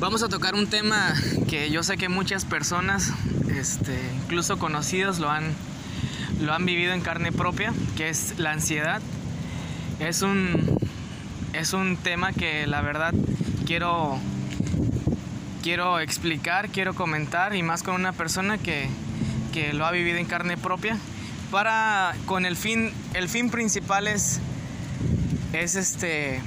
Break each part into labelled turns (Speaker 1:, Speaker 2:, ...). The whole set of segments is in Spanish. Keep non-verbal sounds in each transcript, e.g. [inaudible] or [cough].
Speaker 1: Vamos a tocar un tema que yo sé que muchas personas, este, incluso conocidos, lo han, lo han vivido en carne propia, que es la ansiedad. Es un, es un tema que la verdad quiero, quiero explicar, quiero comentar y más con una persona que, que lo ha vivido en carne propia para con el fin el fin principal es es este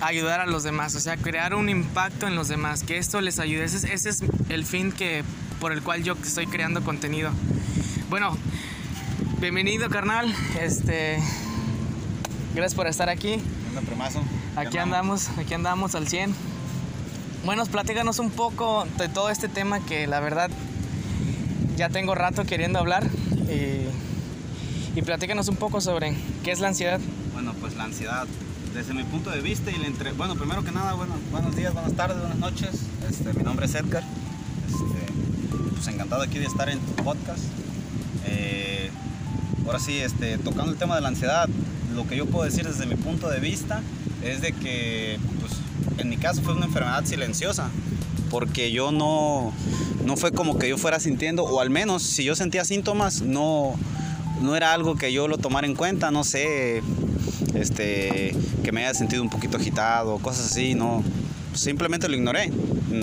Speaker 1: ayudar a los demás, o sea, crear un impacto en los demás, que esto les ayude. Ese, es el fin que, por el cual yo estoy creando contenido. Bueno, bienvenido carnal, este, gracias por estar aquí. Aquí andamos, aquí andamos al 100. Bueno, platícanos un poco de todo este tema que la verdad ya tengo rato queriendo hablar. Y platícanos un poco sobre qué es la ansiedad.
Speaker 2: Bueno, pues la ansiedad desde mi punto de vista y le entre... Bueno, primero que nada, bueno, buenos días, buenas tardes, buenas noches. Este, mi nombre es Edgar. Este, pues encantado aquí de estar en tu podcast. Eh, ahora sí, este, tocando el tema de la ansiedad, lo que yo puedo decir desde mi punto de vista es de que, pues, en mi caso fue una enfermedad silenciosa, porque yo no, no fue como que yo fuera sintiendo, o al menos si yo sentía síntomas, no, no era algo que yo lo tomara en cuenta, no sé, este, que me haya sentido un poquito agitado, cosas así, no. Simplemente lo ignoré.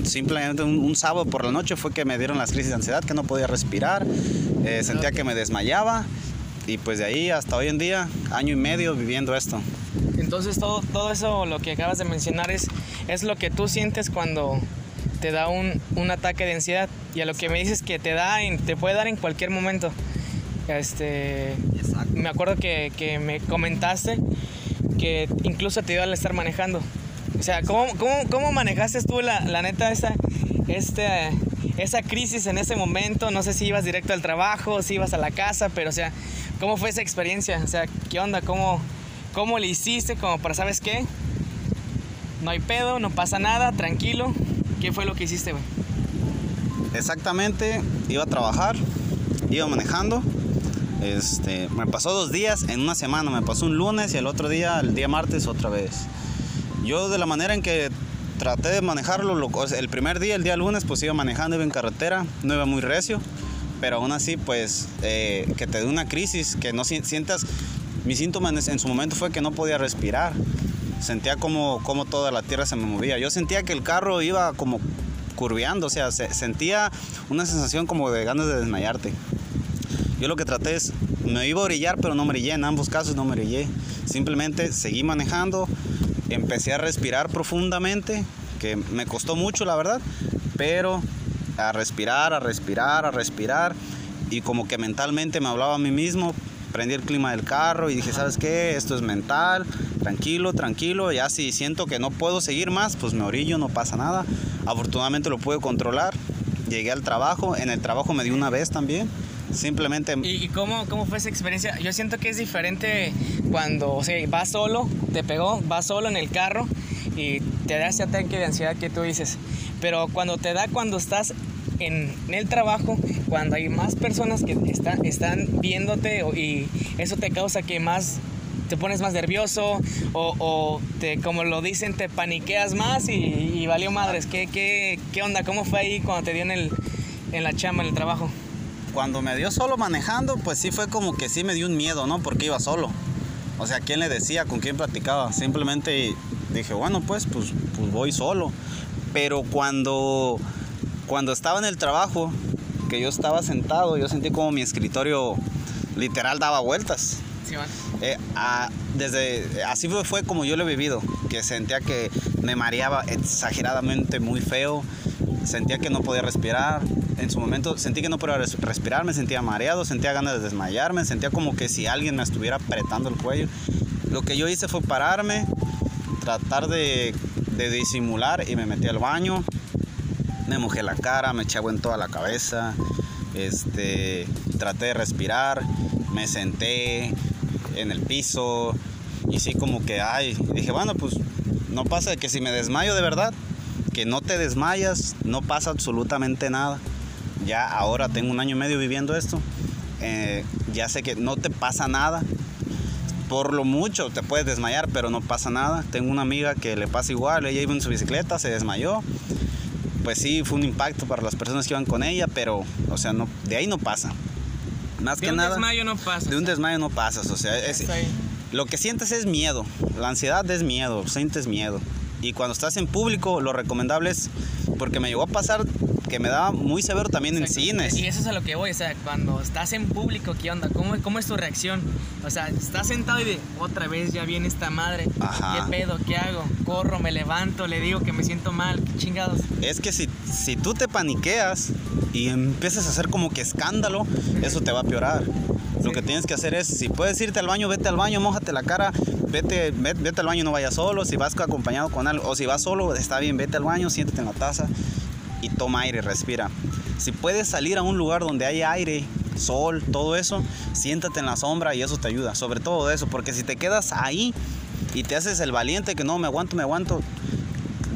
Speaker 2: Simplemente un, sábado por la noche fue que me dieron las crisis de ansiedad, que no podía respirar, eh, sentía que me desmayaba y pues de ahí hasta hoy en día, año y medio viviendo esto.
Speaker 1: Entonces todo, todo eso, lo que acabas de mencionar es, es lo que tú sientes cuando te da un, un ataque de ansiedad y a lo que me dices que te da, te puede dar en cualquier momento. Este, me acuerdo que, que, me comentaste que incluso te dio al estar manejando. O sea, ¿cómo, cómo, cómo manejaste tú la, la neta esa, este, esa crisis en ese momento? No sé si ibas directo al trabajo, si ibas a la casa, pero o sea, ¿cómo fue esa experiencia? O sea, ¿qué onda? ¿Cómo, cómo le hiciste? Como para, ¿sabes qué? No hay pedo, no pasa nada, tranquilo. ¿Qué fue lo que hiciste, güey?
Speaker 2: Exactamente, iba a trabajar, iba manejando este, me pasó dos días en una semana, me pasó un lunes y el otro día, el día martes, otra vez. Yo de la manera en que traté de manejarlo, el primer día, el día lunes, pues iba manejando, iba en carretera, no iba muy recio, pero aún así, pues, eh, que te dé una crisis, que no sientas, mi síntoma en, su momento fue que no podía respirar, sentía como, como toda la tierra se me movía, yo sentía que el carro iba como curveando, o sea, sentía una sensación como de ganas de desmayarte. Yo lo que traté es, me iba a brillar, pero no me brillé, en ambos casos no me brillé. Simplemente seguí manejando, empecé a respirar profundamente, que me costó mucho, la verdad, pero a respirar, a respirar, a respirar, y como que mentalmente me hablaba a mí mismo, prendí el clima del carro y dije, ¿sabes qué? Esto es mental, tranquilo, tranquilo, ya si siento que no puedo seguir más, pues me orillo, no pasa nada. Afortunadamente lo pude controlar, llegué al trabajo, en el trabajo me di una vez también, Simplemente...
Speaker 1: ¿Y, cómo, cómo, fue esa experiencia? Yo siento que es diferente cuando, o sea, vas solo, te pegó, vas solo en el carro y te da ese ataque de ansiedad que tú dices. Pero cuando te da cuando estás en, el trabajo, cuando hay más personas que están, están viéndote y eso te causa que más te pones más nervioso o, te, como lo dicen, te paniqueas más y, valió madres. ¿Qué, qué, qué onda? ¿Cómo fue ahí cuando te dio en, el, en la chamba, en el trabajo?
Speaker 2: cuando me dio solo manejando, pues sí fue como que sí me dio un miedo, ¿no? Porque iba solo. O sea, ¿quién le decía? ¿Con quién platicaba? Simplemente dije, bueno, pues, pues, pues voy solo. Pero cuando, cuando estaba en el trabajo, que yo estaba sentado, yo sentí como mi escritorio literal daba vueltas.
Speaker 1: Sí,
Speaker 2: eh, desde, así fue, como yo lo he vivido, que sentía que me mareaba exageradamente muy feo, sentía que no podía respirar, en su momento sentí que no podía respirar, me sentía mareado, sentía ganas de desmayarme, sentía como que si alguien me estuviera apretando el cuello. Lo que yo hice fue pararme, tratar de, disimular y me metí al baño. Me mojé la cara, me eché agua en toda la cabeza, este, traté de respirar, me senté en el piso y sí como que, ay, dije, bueno, pues no pasa que si me desmayo de verdad, que no te desmayas, no pasa absolutamente nada ya ahora tengo un año y medio viviendo esto, eh, ya sé que no te pasa nada, por lo mucho te puedes desmayar, pero no pasa nada. Tengo una amiga que le pasa igual, ella iba en su bicicleta, se desmayó. Pues sí, fue un impacto para las personas que iban con ella, pero, o sea, no, de ahí no pasa. Más
Speaker 1: De
Speaker 2: que
Speaker 1: un
Speaker 2: nada,
Speaker 1: desmayo no pasa.
Speaker 2: de un desmayo no pasas, o sea, es- lo que sientes es miedo. La ansiedad es miedo, sientes miedo. Y cuando estás en público, lo recomendable es, porque me llegó a pasar que me daba muy severo también en
Speaker 1: Exacto.
Speaker 2: cines.
Speaker 1: Y eso es a lo que voy, o sea, cuando estás en público, ¿qué onda? ¿Cómo, cómo es tu reacción? O sea, estás sentado y de, otra vez ya viene esta madre.
Speaker 2: Ajá.
Speaker 1: ¿Qué pedo? ¿Qué hago? Corro, me levanto, le digo que me siento mal, qué chingados.
Speaker 2: Es que si, si tú te paniqueas y empiezas a hacer como que escándalo, eso te va a piorar. Lo que tienes que hacer es, si puedes irte al baño, vete al baño, mójate la cara, vete, ve- vete, al baño, no vayas solo. Si vas acompañado con algo, o si vas solo, está bien, vete al baño, siéntate en la taza y toma aire, respira. Si puedes salir a un lugar donde hay aire, sol, todo eso, siéntate en la sombra y eso te ayuda. Sobre todo eso, porque si te quedas ahí y te haces el valiente que no, me aguanto, me aguanto,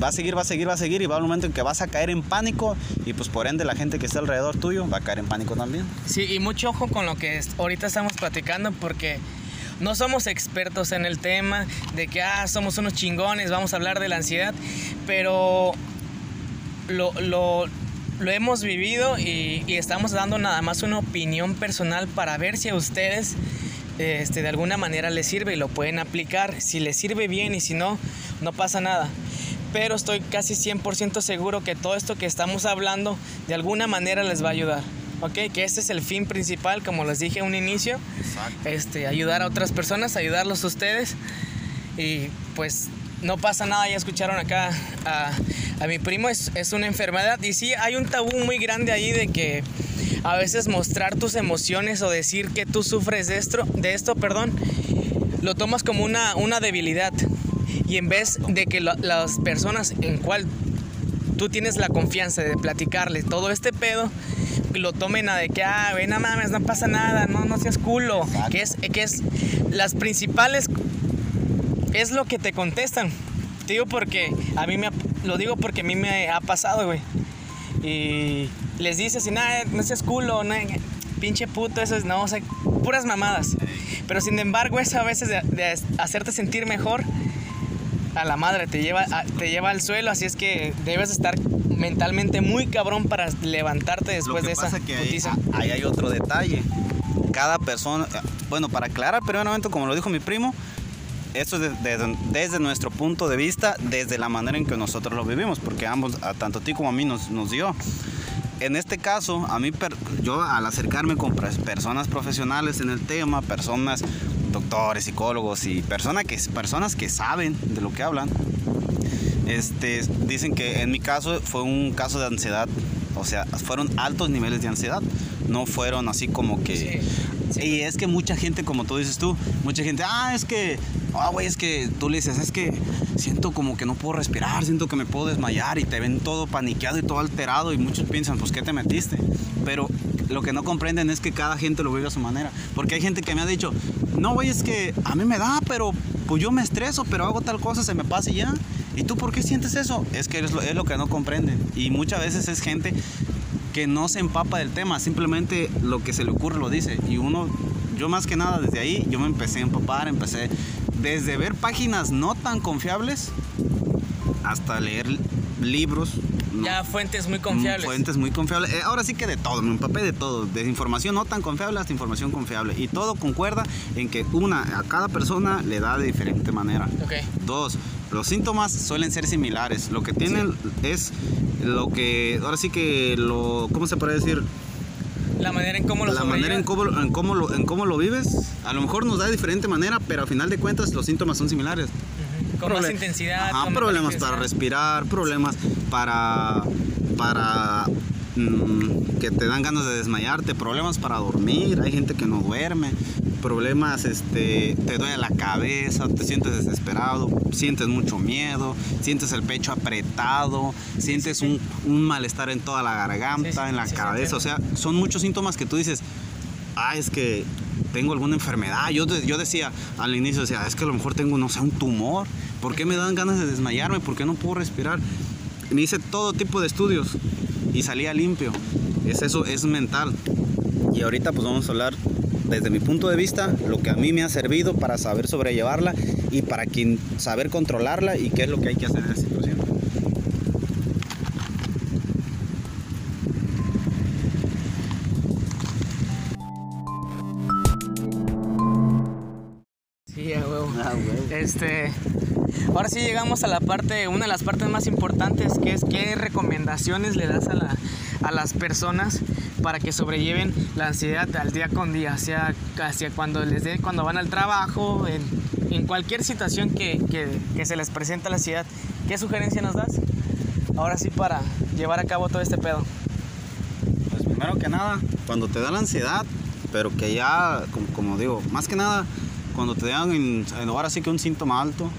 Speaker 2: va a seguir, va a seguir, va a seguir y va a un momento en que vas a caer en pánico y pues por ende la gente que está alrededor tuyo va a caer en pánico también.
Speaker 1: Sí, y mucho ojo con lo que ahorita estamos platicando porque no somos expertos en el tema de que ah, somos unos chingones, vamos a hablar de la ansiedad, pero lo, lo- lo hemos vivido y, y estamos dando nada más una opinión personal para ver si a ustedes este, de alguna manera les sirve y lo pueden aplicar. Si les sirve bien y si no, no pasa nada. Pero estoy casi 100% seguro que todo esto que estamos hablando de alguna manera les va a ayudar. ¿Ok? Que ese es el fin principal, como les dije a un inicio.
Speaker 2: Exacto.
Speaker 1: Este, ayudar a otras personas, ayudarlos a ustedes. Y pues no pasa nada, ya escucharon acá a, a mi primo, es, es una enfermedad. Y sí, hay un tabú muy grande ahí de que a veces mostrar tus emociones o decir que tú sufres de esto, de esto perdón, lo tomas como una, una debilidad. Y en vez de que lo- las personas en cual tú tienes la confianza de platicarle todo este pedo, lo tomen a de que, ah, güey, no mames, no pasa nada, no, no seas culo.
Speaker 2: Exacto.
Speaker 1: Que es, que es las principales, es lo que te contestan. Te digo porque, a mí me, lo digo porque a mí me ha pasado, güey. Y les dices, y nada, no seas culo, no, pinche puto, eso es, no, o sea, puras mamadas. Pero sin embargo, eso a veces de, de hacerte sentir mejor, a la madre te lleva, a- te lleva al suelo, así es que debes estar mentalmente muy cabrón para levantarte después
Speaker 2: Lo que
Speaker 1: de esa
Speaker 2: que ahí hay otro detalle. Cada persona, bueno, para aclarar primeramente, como lo dijo mi primo, esto es de- de- desde nuestro punto de vista, desde la manera en que nosotros lo vivimos, porque ambos, a tanto a ti como a mí, nos, nos dio. En este caso, a mí, yo al acercarme con personas profesionales en el tema, personas, doctores, psicólogos y persona que, personas que saben de lo que hablan, este, dicen que en mi caso fue un caso de ansiedad, o sea, fueron altos niveles de ansiedad, no fueron así como que...
Speaker 1: Sí, sí.
Speaker 2: Y es que mucha gente, como tú dices tú, mucha gente, ah, es que, ah, güey, es que tú le dices, es que siento como que no puedo respirar, siento que me puedo desmayar y te ven todo paniqueado y todo alterado y muchos piensan, pues, ¿qué te metiste? Pero lo que no comprenden es que cada gente lo vive a su manera. Porque hay gente que me ha dicho, no, güey, es que a mí me da, pero pues yo me estreso, pero hago tal cosa, se me pasa y ya. ¿Y tú por qué sientes eso? Es que es lo, es lo que no comprenden. Y muchas veces es gente que no se empapa del tema, simplemente lo que se le ocurre lo dice. Y uno, yo más que nada desde ahí, yo me empecé a empapar, empecé desde ver páginas no tan confiables hasta leer libros. ¿no?
Speaker 1: Ya fuentes muy confiables.
Speaker 2: Fuentes muy confiables. Eh, ahora sí que de todo, me empapé de todo. De información no tan confiable hasta información confiable. Y todo concuerda en que una, a cada persona le da de diferente manera.
Speaker 1: Ok.
Speaker 2: Dos, los síntomas suelen ser similares. Lo que tienen es lo que, ahora sí que lo, ¿cómo se puede decir?
Speaker 1: La manera en cómo lo
Speaker 2: La manera en cómo, en, cómo lo, en cómo lo vives, a lo mejor nos da de diferente manera, pero a final de cuentas los síntomas son similares.
Speaker 1: Con más intensidad.
Speaker 2: Ajá,
Speaker 1: con
Speaker 2: problemas para respirar, problemas para, para que te dan ganas de desmayarte, problemas para dormir, hay gente que no duerme, problemas, este, te duele la cabeza, te sientes desesperado, sientes mucho miedo, sientes el pecho apretado, sientes un, un malestar en toda la garganta,
Speaker 1: Sí, sí,
Speaker 2: en la
Speaker 1: sí,
Speaker 2: cabeza, o sea, son muchos síntomas que tú dices, ah, es que tengo alguna enfermedad. Yo, yo decía al inicio, decía, es que a lo mejor tengo, no sé, un tumor. ¿Por qué me dan ganas de desmayarme? ¿Por qué no puedo respirar? Me hice todo tipo de estudios y salía limpio. Es eso, es mental. Y ahorita pues vamos a hablar desde mi punto de vista, lo que a mí me ha servido para saber sobrellevarla y para quien, saber controlarla y qué es lo que hay que hacer en esa situación.
Speaker 1: Sí, a huevo. Este, ahora sí llegamos a la parte, una de las partes más importantes, que es qué recomendaciones le das a, la- a las personas para que sobrelleven la ansiedad al día con día, sea hacia cuando les dé, cuando van al trabajo, en, en cualquier situación que, se les presenta la ansiedad. ¿Qué sugerencia nos das? Ahora sí para llevar a cabo todo este pedo.
Speaker 2: Pues primero que nada, cuando te da la ansiedad, pero que ya, como, como digo, más que nada, cuando te dan en- en- ahora sí que un síntoma alto,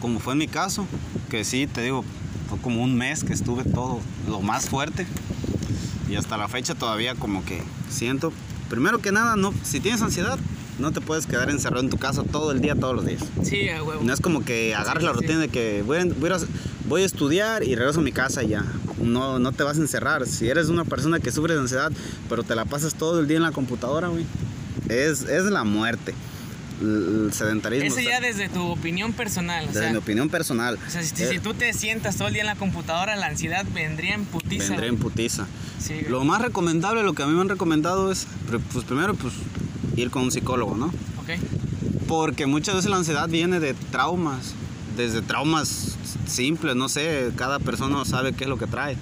Speaker 2: como fue en mi caso, que sí, te digo, fue como un mes que estuve todo lo más fuerte y hasta la fecha todavía como que siento, primero que nada, no, si tienes ansiedad, no te puedes quedar encerrado en tu casa todo el día, todos los días.
Speaker 1: Sí, a huevo.
Speaker 2: No es como que agarres la
Speaker 1: sí.
Speaker 2: rutina de que voy a, voy a- voy a estudiar y regreso a mi casa y ya. No, no te vas a encerrar. Si eres una persona que sufre de ansiedad, pero te la pasas todo el día en la computadora, güey, es, es la muerte. El, sedentarismo.
Speaker 1: Eso ya desde tu opinión personal. O
Speaker 2: desde
Speaker 1: sea,
Speaker 2: mi opinión personal.
Speaker 1: o sea, si,
Speaker 2: eh,
Speaker 1: si tú te sientas todo el día en la computadora, la ansiedad vendría en putiza.
Speaker 2: vendré en putiza.
Speaker 1: Sí.
Speaker 2: Lo más recomendable, lo que a mí me han recomendado es, pues primero, pues ir con un psicólogo, ¿no?
Speaker 1: Ok.
Speaker 2: Porque muchas veces la ansiedad viene de traumas, desde traumas simples, no sé, cada persona sabe qué es lo que trae.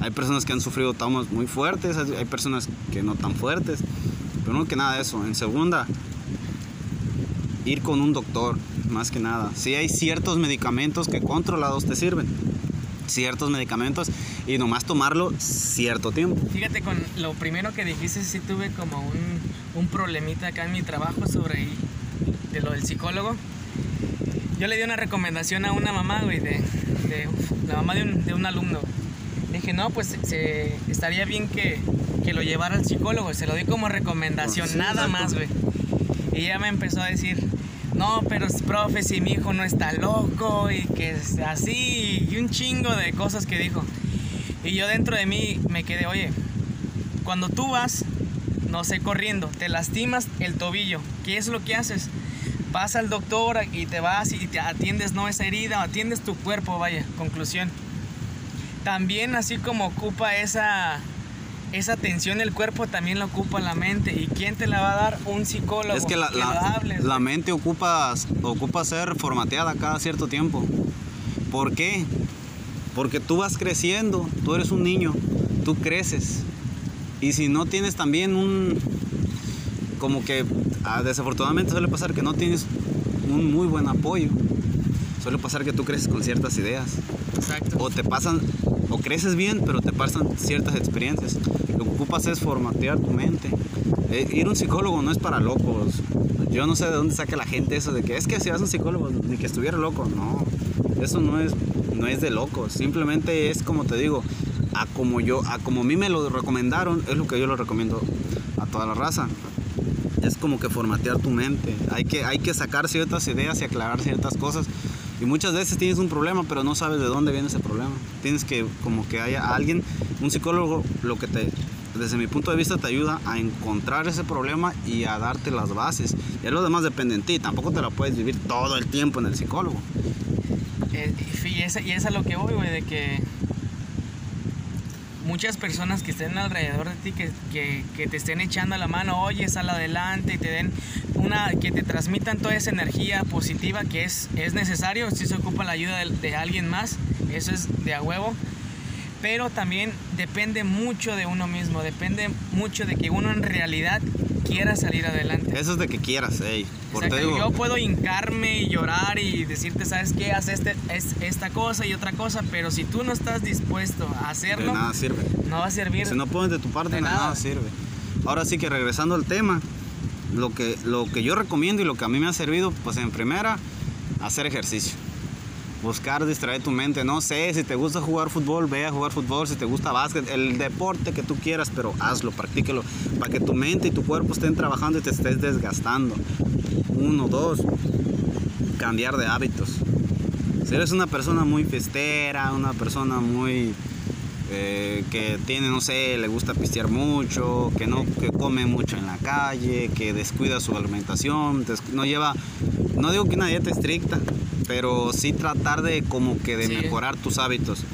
Speaker 2: Hay personas que han sufrido traumas muy fuertes, hay personas que no tan fuertes. Primero que nada eso. En segunda, ir con un doctor, más que nada. Si hay ciertos medicamentos que controlados te sirven. Ciertos medicamentos y nomás tomarlo cierto tiempo.
Speaker 1: Fíjate, con lo primero que dijiste, sí tuve como un, un problemita acá en mi trabajo sobre de lo del psicólogo. Yo le di una recomendación a una mamá, güey, de, de la mamá de un, de un alumno. Le dije, no, pues se, estaría bien que, que lo llevara al psicólogo. Se lo di como recomendación,
Speaker 2: Sí,
Speaker 1: nada
Speaker 2: exacto.
Speaker 1: más, güey. Y ella me empezó a decir, no, pero profe, si mi hijo no está loco y que es así, y un chingo de cosas que dijo. Y yo dentro de mí me quedé, oye, cuando tú vas, no sé, corriendo, te lastimas el tobillo, ¿qué es lo que haces? Vas al doctor y te vas y te atiendes no esa herida, atiendes tu cuerpo, vaya, conclusión. También así como ocupa esa, esa tensión el cuerpo, también lo ocupa la mente. ¿Y quién te la va a dar? Un psicólogo.
Speaker 2: Es que la,
Speaker 1: lo
Speaker 2: la-
Speaker 1: hables,
Speaker 2: la mente ocupa, ocupa ser formateada cada cierto tiempo. ¿Por qué? Porque tú vas creciendo, tú eres un niño, tú creces. Y si no tienes también un... Como que ah, desafortunadamente suele pasar que no tienes un muy buen apoyo. Suele pasar que tú creces con ciertas ideas.
Speaker 1: Exacto.
Speaker 2: O te pasan, o creces bien, pero te pasan ciertas experiencias. Ocupas es formatear tu mente. Eh, ir a un psicólogo no es para locos. Yo no sé de dónde saca la gente eso de que es que si vas a un psicólogo, ni que estuviera loco. No, eso no es, no es de locos. Simplemente es como te digo, a como yo, a como a mí me lo recomendaron, es lo que yo lo recomiendo a toda la raza. Es como que formatear tu mente. Hay que, hay que sacar ciertas ideas y aclarar ciertas cosas. Y muchas veces tienes un problema, pero no sabes de dónde viene ese problema. Tienes que, como que haya alguien, un psicólogo, lo que te, desde mi punto de vista, te ayuda a encontrar ese problema y a darte las bases. Ya lo demás depende en ti. Tampoco te la puedes vivir todo el tiempo en el psicólogo.
Speaker 1: Eh, y, es, a lo que voy, güey, de que muchas personas que estén alrededor de ti, que, que, que te estén echando la mano, oye, sal adelante y te den una, que te transmitan toda esa energía positiva que es, es necesario, si se ocupa la ayuda de, de alguien más, eso es de a huevo. Pero también depende mucho de uno mismo, depende mucho de que uno en realidad quiera salir adelante.
Speaker 2: Eso es de que quieras, ey. Por digo,
Speaker 1: Yo puedo hincarme y llorar y decirte, ¿sabes qué? Haz este, es, esta cosa y otra cosa, pero si tú no estás dispuesto a
Speaker 2: de
Speaker 1: hacerlo,
Speaker 2: nada sirve.
Speaker 1: no va a servir.
Speaker 2: Si no pones de tu parte,
Speaker 1: de
Speaker 2: de nada.
Speaker 1: nada.
Speaker 2: sirve. Ahora sí que regresando al tema, lo que, lo que yo recomiendo y lo que a mí me ha servido, pues en primera, hacer ejercicio. Buscar distraer tu mente. No sé, si te gusta jugar fútbol, ve a jugar fútbol. Si te gusta básquet, el deporte que tú quieras, pero hazlo, practíquelo. Para que tu mente y tu cuerpo estén trabajando y te estés desgastando. Uno, dos, cambiar de hábitos. Si eres una persona muy festera, una persona muy eh, que tiene, no sé, le gusta pistear mucho, que no que come mucho en la calle, que descuida su alimentación, no lleva, no digo que una dieta estricta, pero sí tratar de como que de mejorar tus hábitos.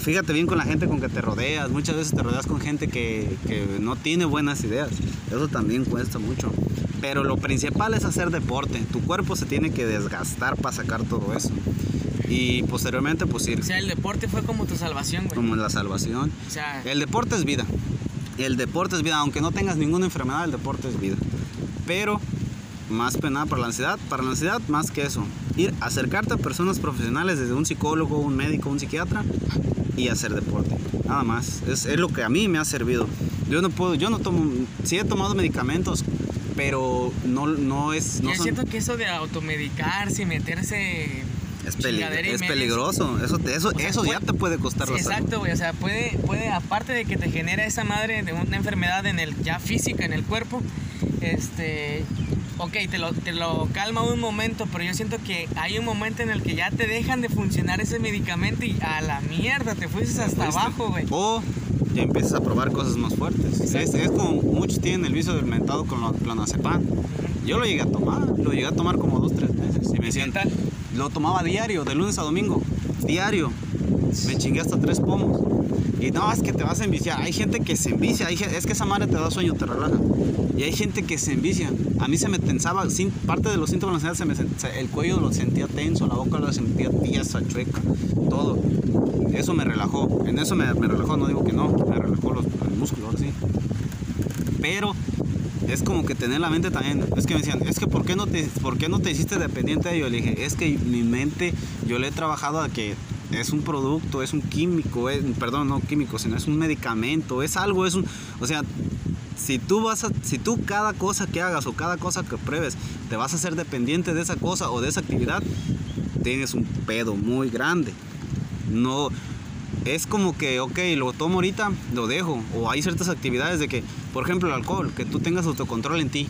Speaker 2: Fíjate bien con la gente con que te rodeas, muchas veces te rodeas con gente que, que no tiene buenas ideas, eso también cuesta mucho. Pero lo principal es hacer deporte, tu cuerpo se tiene que desgastar para sacar todo eso. Y posteriormente, pues ir.
Speaker 1: O sea, el deporte fue como tu salvación, güey.
Speaker 2: Como la salvación. O sea, el deporte es vida. El deporte es vida. Aunque no tengas ninguna enfermedad, el deporte es vida. Pero, más pena para la ansiedad, para la ansiedad, más que eso. Ir, acercarte a personas profesionales, desde un psicólogo, un médico, un psiquiatra, y hacer deporte. Nada más. Es, es lo que a mí me ha servido. Yo no puedo, yo no tomo, sí he tomado medicamentos, pero no, no es...
Speaker 1: yo siento que eso de automedicarse y meterse
Speaker 2: es, es peligroso. Eso, eso, eso ya te puede costar
Speaker 1: sí, Exacto, güey. O sea, puede, puede, aparte de que te genera esa madre de una enfermedad en el, ya física en el cuerpo, este, ok, te lo, te lo calma un momento, pero yo siento que hay un momento en el que ya te dejan de funcionar ese medicamento y a la mierda te fuiste hasta abajo, güey.
Speaker 2: O ya empiezas a probar cosas más fuertes. Es, es, como muchos tienen el vicio del mentado con la clonazepam. Yo lo llegué a tomar, lo llegué a tomar como dos, tres meses y me sienta lo tomaba diario, de lunes a domingo, diario. Me chingué hasta tres pomos. Y no, es que te vas a enviciar. Hay gente que se envicia. Es que esa madre te da sueño, te relaja. Y hay gente que se envicia. A mí se me tensaba, sin, parte de los síntomas se me, el cuello lo sentía tenso, la boca lo sentía tiesa, chueca, todo. Eso me relajó. En eso me, relajó, no digo que no, me relajó los, el músculo, sí. Pero es como que tener la mente también. Es que me decían, es que ¿por qué no te, por qué no te hiciste dependiente de ello? Le dije, es que mi mente, yo le he trabajado a que es un producto, es un químico, perdón, no químico, sino es un medicamento, es algo, es un, o sea, si tú vas a, si tú cada cosa que hagas o cada cosa que pruebes te vas a hacer dependiente de esa cosa o de esa actividad, tienes un pedo muy grande. No, es como que, ok, lo tomo ahorita, lo dejo. O hay ciertas actividades de que, por ejemplo, el alcohol, que tú tengas autocontrol en ti.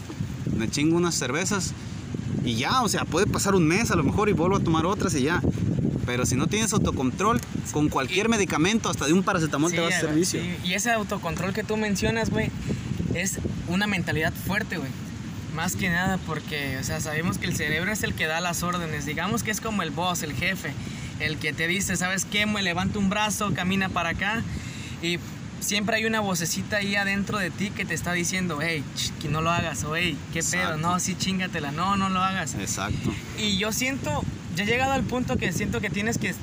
Speaker 2: Me chingo unas cervezas y ya, o sea, puede pasar un mes a lo mejor y vuelvo a tomar otras y ya. Pero si no tienes autocontrol, con cualquier medicamento, hasta de un paracetamol te va a hacer vicio.
Speaker 1: Y ese autocontrol que tú mencionas, güey, es una mentalidad fuerte, güey. Más que nada porque, o sea, sabemos que el cerebro es el que da las órdenes. Digamos que es como el boss, el jefe el que te dice, ¿sabes qué? Me levanta un brazo, camina para acá y siempre hay una vocecita ahí adentro de ti que te está diciendo, hey, que no lo hagas, o hey, qué pedo, no, sí, chingatela, no, no lo hagas.
Speaker 2: Exacto.
Speaker 1: Y yo siento, ya he llegado al punto que siento que tienes que,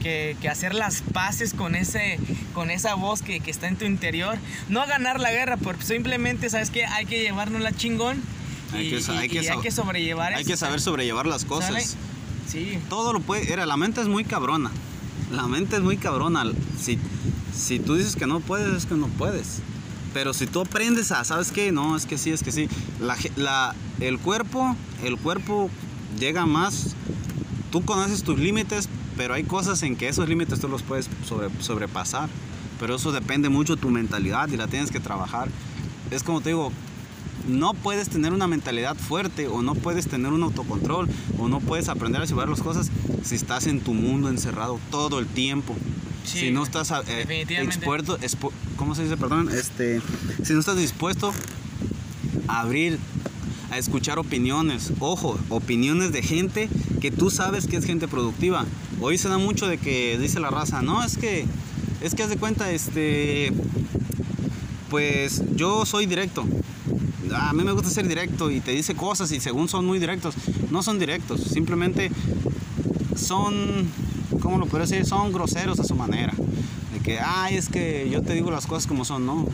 Speaker 1: que, hacer las paces con, ese, con esa voz que, que, está en tu interior. No ganar la guerra, pero simplemente, ¿sabes qué? Hay que llevarnos la chingón. Hay, que, hay, que, hay que sobrellevar
Speaker 2: Hay que saber sobrellevar las cosas.
Speaker 1: Sí.
Speaker 2: Todo lo puede. Era, la mente es muy cabrona. La mente es muy cabrona. Si, si tú dices que no puedes, es que no puedes. Pero si tú aprendes a, ¿sabes qué? No, es que sí, es que sí. La, el cuerpo, el cuerpo llega más. Tú conoces tus límites, pero hay cosas en que esos límites tú los puedes sobrepasar. Pero eso depende mucho de tu mentalidad y la tienes que trabajar. Es como te digo, no puedes tener una mentalidad fuerte o no puedes tener un autocontrol o no puedes aprender a llevar las cosas si estás en tu mundo encerrado todo el tiempo. si no estás eh, expuesto, ¿cómo se dice? Perdón, este, si no estás dispuesto a abrir, a escuchar opiniones, ojo, opiniones de gente tú sabes que es gente productiva. Hoy se da mucho de que dice la raza, no, es que, es que haz de cuenta, este, pues yo soy directo a mí me gusta ser directo y te dice cosas y según son muy directos, no son directos, simplemente son, ¿cómo lo puedo decir? Son groseros a su manera. De que, ay, es que yo te digo las cosas como son, no.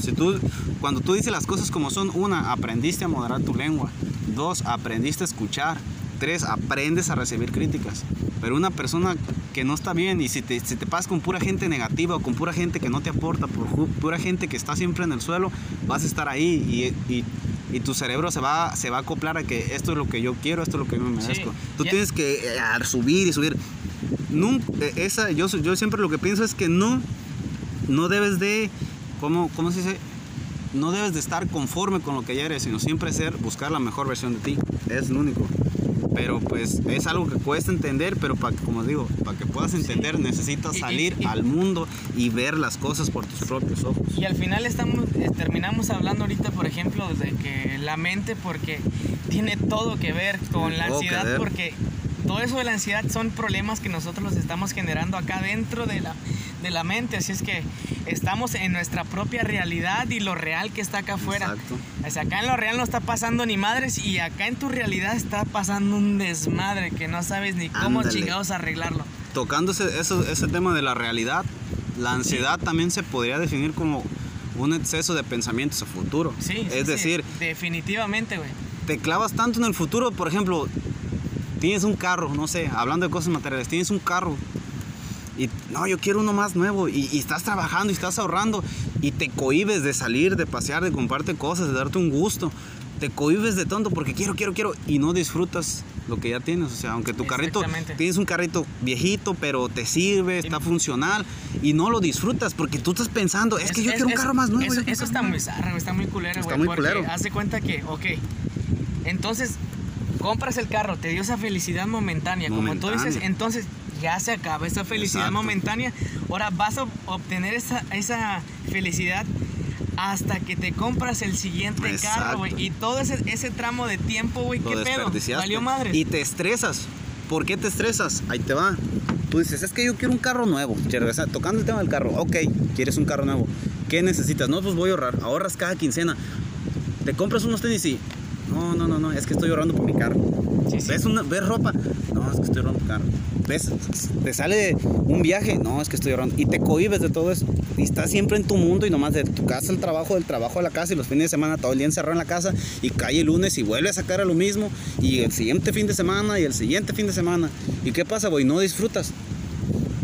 Speaker 2: Si tú, cuando tú dices las cosas como son, una, aprendiste a moderar tu lengua. Dos, aprendiste a escuchar. Tres, aprendes a recibir críticas. Pero una persona que no está bien y si te, si te pasas con pura gente negativa o con pura gente que no te aporta, por pura gente que está siempre en el suelo, vas a estar ahí y, y, y tu cerebro se va, se va a acoplar a que esto es lo que yo quiero, esto es lo que yo me merezco. Tú tienes que eh, subir y subir. Nunca, eh, esa, yo, yo siempre lo que pienso es que no, no debes de, ¿cómo, ¿cómo se dice? No debes de estar conforme con lo que ya eres, sino siempre ser, buscar la mejor versión de ti. Es lo único. Pero pues es algo que cuesta entender, pero para como digo, para que puedas entender necesitas
Speaker 1: Y- y-
Speaker 2: salir
Speaker 1: y-
Speaker 2: al mundo y ver las cosas por tus propios ojos.
Speaker 1: Y al final estamos, eh, terminamos hablando ahorita, por ejemplo, de que la mente, porque tiene todo que ver con la ansiedad, porque todo eso de la ansiedad son problemas que nosotros los estamos generando acá dentro de la, de la mente. Así es que estamos en nuestra propia realidad y lo real que está acá afuera.
Speaker 2: Exacto.
Speaker 1: O sea, acá en lo real no está pasando ni madres y acá en tu realidad está pasando un desmadre que no sabes ni cómo
Speaker 2: Ándale.
Speaker 1: chingados arreglarlo.
Speaker 2: Tocando ese, eso- ese tema de la realidad, la ansiedad también se podría definir como un exceso de pensamientos a futuro.
Speaker 1: Sí,
Speaker 2: es
Speaker 1: sí,
Speaker 2: decir,
Speaker 1: definitivamente, güey.
Speaker 2: te clavas tanto en el futuro, por ejemplo, tienes un carro, no sé, hablando de cosas materiales, tienes un carro y no, yo quiero uno más nuevo y, y estás trabajando y estás ahorrando y te cohibes de salir, de pasear, de comprarte cosas, de darte un gusto. Te cohibes de tonto porque quiero, quiero, quiero y no disfrutas lo que ya tienes. O sea, aunque tu carrito, tienes un carrito viejito, pero te sirve, está funcional y no lo disfrutas porque tú estás pensando, es que yo quiero un carro más nuevo.
Speaker 1: Eso, eso está muy zarra, está muy culero,
Speaker 2: Está
Speaker 1: güey.
Speaker 2: muy
Speaker 1: porque
Speaker 2: culero.
Speaker 1: Hace cuenta que, ok, entonces compras el carro, te dio esa felicidad momentánea, como tú dices,
Speaker 2: Momentánea.
Speaker 1: entonces ya se acaba esa felicidad
Speaker 2: Exacto.
Speaker 1: momentánea. Ahora vas a obtener esa, esa felicidad hasta que te compras el siguiente carro,
Speaker 2: Exacto.
Speaker 1: güey. Y todo ese, ese tramo de tiempo, güey, ¿qué pedo? Valió madre.
Speaker 2: Y te estresas. ¿Por qué te estresas? Ahí te va. Tú dices, es que yo quiero un carro nuevo. Tocando el tema del carro. Ok, quieres un carro nuevo. ¿Qué necesitas? No, pues voy a ahorrar. Ahorras cada quincena. Te compras unos tenis y... No, no, no, no. Es que estoy ahorrando por mi carro.
Speaker 1: Sí, sí.
Speaker 2: ¿Ves, una, ¿Ves ropa? No, es que estoy ahorrando por mi carro. ¿Ves? Te sale un viaje. No, es que estoy ahorrando. Y te cohibes de todo eso. Y estás siempre en tu mundo y nomás de tu casa al trabajo, del trabajo a la casa y los fines de semana todo el día encerrado en la casa y cae el lunes y vuelve a sacar a lo mismo y el siguiente fin de semana y el siguiente fin de semana. ¿Y qué pasa, güey? No disfrutas.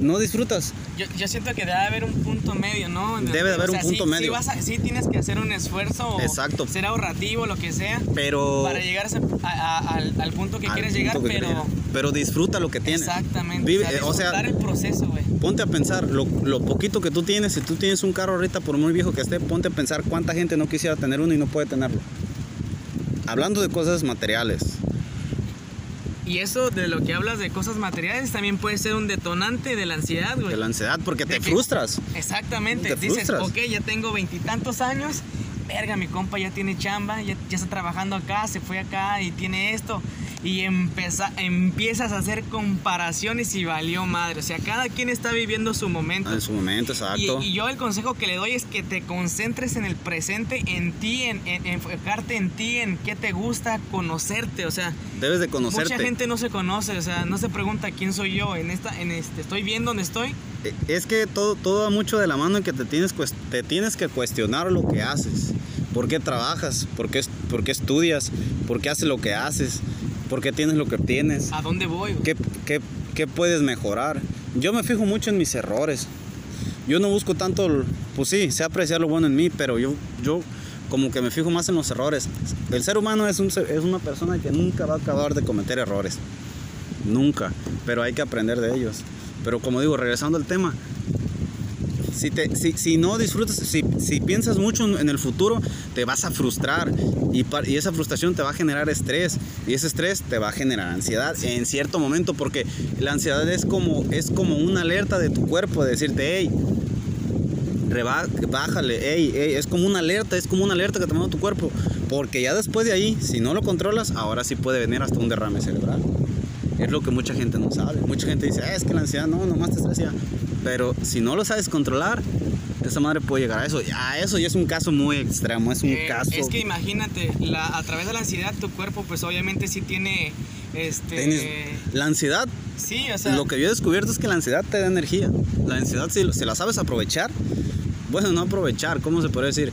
Speaker 2: No disfrutas.
Speaker 1: Yo, yo siento que debe haber un punto medio, ¿no?
Speaker 2: Debe de haber un punto
Speaker 1: sí
Speaker 2: medio.
Speaker 1: vas a- sí tienes que hacer un esfuerzo
Speaker 2: Exacto.
Speaker 1: ser ahorrativo, lo que sea,
Speaker 2: Pero...
Speaker 1: para llegar a a- al, al punto que
Speaker 2: al
Speaker 1: quieres
Speaker 2: punto
Speaker 1: llegar,
Speaker 2: que
Speaker 1: pero...
Speaker 2: quieres. Pero disfruta lo que tienes.
Speaker 1: Exactamente.
Speaker 2: Vive-
Speaker 1: o sea,
Speaker 2: eh,
Speaker 1: el proceso, güey.
Speaker 2: Ponte a pensar, lo, lo poquito que tú tienes, si tú tienes un carro ahorita, por muy viejo que esté, ponte a pensar cuánta gente no quisiera tener uno y no puede tenerlo. Hablando de cosas materiales.
Speaker 1: Y eso de lo que hablas de cosas materiales también puede ser un detonante de la ansiedad, güey.
Speaker 2: De la ansiedad, porque te
Speaker 1: que-
Speaker 2: frustras.
Speaker 1: Exactamente.
Speaker 2: Te
Speaker 1: Dices,
Speaker 2: frustras.
Speaker 1: ok, ya tengo veintitantos años. Verga, mi compa ya tiene chamba, ya, ya está trabajando acá, se fue acá y tiene esto. Y empeza- empiezas a hacer comparaciones y valió madre. O sea, cada quien está viviendo su momento.
Speaker 2: En su momento,
Speaker 1: Y,
Speaker 2: exacto.
Speaker 1: y yo el consejo que le doy es que te concentres en el presente, en ti, en, en- enfocarte en ti, en qué te gusta, conocerte. O sea,
Speaker 2: Debes de conocerte.
Speaker 1: mucha gente no se conoce, o sea, no se pregunta quién soy yo. En esta, en este, estoy bien donde estoy.
Speaker 2: Eh, Es que todo, todo va mucho de la mano en que te tienes, te tienes que cuestionar lo que haces. ¿Por qué trabajas? ¿Por qué, por qué estudias? ¿Por qué haces lo que haces? ¿Por qué tienes lo que tienes?
Speaker 1: ¿A dónde voy?
Speaker 2: ¿Qué, qué, qué puedes mejorar? Yo me fijo mucho en mis errores. Yo no busco tanto, pues sí, sé apreciar lo bueno en mí, pero yo, yo como que me fijo más en los errores. El ser humano es, un, es una persona que nunca va a acabar de cometer errores. Nunca. Pero hay que aprender de ellos. Pero como digo, regresando al tema, si, te, si, si no disfrutas, si, si piensas mucho en, el futuro, te vas a frustrar y, pa- y esa frustración te va a generar estrés y ese estrés te va a generar ansiedad en cierto momento porque la ansiedad es como, es como una alerta de tu cuerpo de decirte, hey, reba- bájale, hey, hey, es como una alerta, es como una alerta que te manda tu cuerpo porque ya después de ahí, si no lo controlas, ahora sí puede venir hasta un derrame cerebral. Es lo que mucha gente no sabe. Mucha gente dice, "Ah, es que la ansiedad no, nomás te estresa. Pero si no lo sabes controlar, esa madre puede llegar a eso. Ya, eso ya es un caso muy extremo, es un
Speaker 1: Eh,
Speaker 2: caso.
Speaker 1: Es que imagínate, la, a través de la ansiedad, tu cuerpo, pues obviamente sí tiene. Este.
Speaker 2: Tienes- la ansiedad,
Speaker 1: Sí, o sea.
Speaker 2: lo que yo he descubierto es que la ansiedad te da energía. La ansiedad, si, si la sabes aprovechar, bueno, no aprovechar, ¿cómo se puede decir?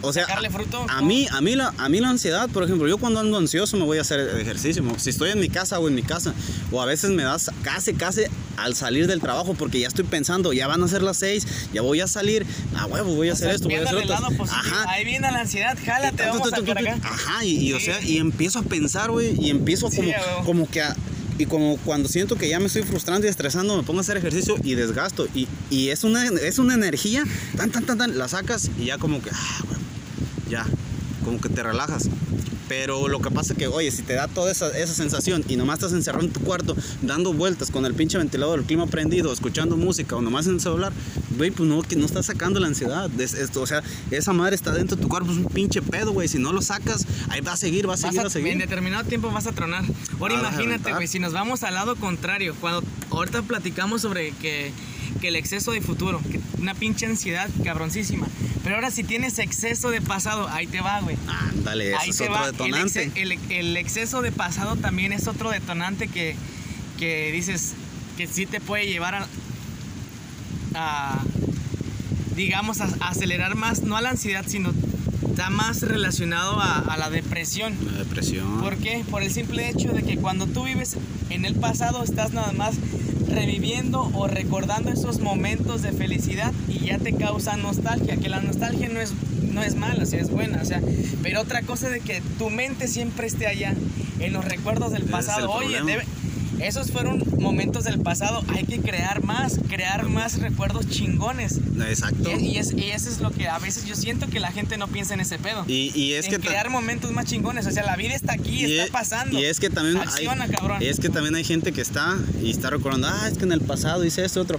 Speaker 2: O sea,
Speaker 1: Sacarle fruto,
Speaker 2: a, mí, a, mí la, a mí la ansiedad, por ejemplo, yo cuando ando ansioso me voy a hacer ejercicio. Si estoy en mi casa o en mi casa, o a veces me das casi, casi al salir del trabajo porque ya estoy pensando, ya van a ser las seis, ya voy a salir, a huevo, voy a
Speaker 1: o
Speaker 2: hacer
Speaker 1: sea,
Speaker 2: esto, voy a hacer otro. Ajá.
Speaker 1: Ahí viene la ansiedad, jálate, vamos a sacar acá.
Speaker 2: Ajá, y, y, o
Speaker 1: Sí.
Speaker 2: sea, y empiezo a pensar, güey, y empiezo
Speaker 1: Sí,
Speaker 2: como, como que a- y como cuando siento que ya me estoy frustrando y estresando, me pongo a hacer ejercicio y desgasto. Y, y es, una, es una energía, tan, tan, tan, tan, la sacas y ya como que, ah, ya, como que te relajas. Pero lo que pasa es que, oye, si te da toda esa, esa sensación y nomás estás encerrado en tu cuarto, dando vueltas con el pinche ventilador, el clima prendido, escuchando música o nomás en el celular, güey, pues no, que no estás sacando la ansiedad. Es- esto, o sea, esa madre está dentro de tu cuerpo, es un pinche pedo, güey. Si no lo sacas, ahí va a seguir, va a seguir,
Speaker 1: a-
Speaker 2: va a seguir.
Speaker 1: en determinado tiempo vas a tronar. Ahora
Speaker 2: Ah,
Speaker 1: imagínate, güey, si nos vamos al lado contrario, cuando ahorita platicamos sobre que, que el exceso de futuro, que una pinche ansiedad cabroncísima. Pero ahora si tienes exceso de pasado, ahí te va, güey.
Speaker 2: Ándale, eso
Speaker 1: Ahí
Speaker 2: es
Speaker 1: te
Speaker 2: otro
Speaker 1: va. El,
Speaker 2: detonante.
Speaker 1: exe- el- el exceso de pasado también es otro detonante que, que dices que sí te puede llevar a, a, digamos, a, a acelerar más, no a la ansiedad, sino está más relacionado a, a la depresión.
Speaker 2: La depresión.
Speaker 1: ¿Por qué? Por el simple hecho de que cuando tú vives en el pasado estás nada más reviviendo o recordando esos momentos de felicidad y ya te causa nostalgia, que la nostalgia no es, no es mala, o sea, es buena, o sea, pero otra cosa de que tu mente siempre esté allá, en los recuerdos del pasado. Oye, debe- esos fueron momentos del pasado, hay que crear más, crear más recuerdos chingones.
Speaker 2: Exacto.
Speaker 1: Y, y es, y eso es lo que a veces yo siento que la gente no piensa en ese pedo.
Speaker 2: Y, y es
Speaker 1: en
Speaker 2: que
Speaker 1: crear momentos más chingones. O sea, la vida está aquí, está
Speaker 2: es-
Speaker 1: pasando.
Speaker 2: Y es que también
Speaker 1: Acciona,
Speaker 2: hay,
Speaker 1: cabrón.
Speaker 2: es que también hay gente que está y está recordando, ah, es que en el pasado hice esto otro.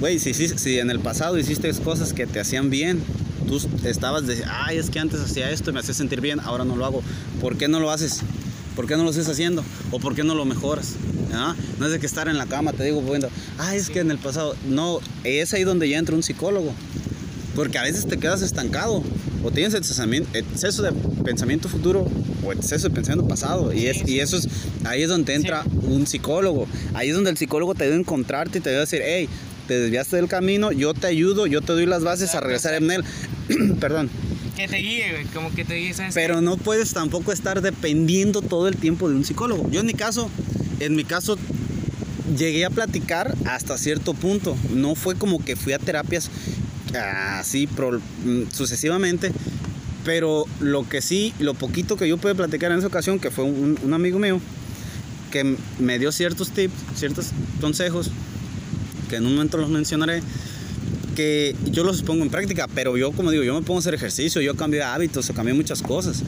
Speaker 2: Güey, si, si, si en el pasado hiciste cosas que te hacían bien, tú estabas de, ay, es que antes hacía esto y me hacía sentir bien, ahora no lo hago. ¿Por qué no lo haces? ¿Por qué no lo estás haciendo? ¿O por qué no lo mejoras? ¿Ah? No es de que estar en la cama, te digo, bueno, ah, es que en el pasado, no, es ahí donde ya entra un psicólogo. Porque a veces te quedas estancado. O tienes exceso de pensamiento futuro o exceso de pensamiento pasado. Y, es,
Speaker 1: Sí, sí.
Speaker 2: y eso es, ahí es donde entra un psicólogo. Ahí es donde el psicólogo te a encontrarte y te a decir, hey, te desviaste del camino, yo te ayudo, yo te doy las bases a regresar en él. [clears throat] Perdón.
Speaker 1: Que te guíe. Como que te guíe, ¿sabes?
Speaker 2: Pero no puedes tampoco estar dependiendo todo el tiempo de un psicólogo. Yo en mi caso, en mi caso, llegué a platicar hasta cierto punto. No fue como que fui a terapias así pro- mm, sucesivamente. Pero lo que sí, lo poquito que yo pude platicar en esa ocasión, que fue un, un amigo mío, que me dio ciertos tips, ciertos consejos, que en un momento los mencionaré, que yo los pongo en práctica, pero yo, como digo, yo me pongo a hacer ejercicio, yo cambio hábitos, cambié muchas cosas.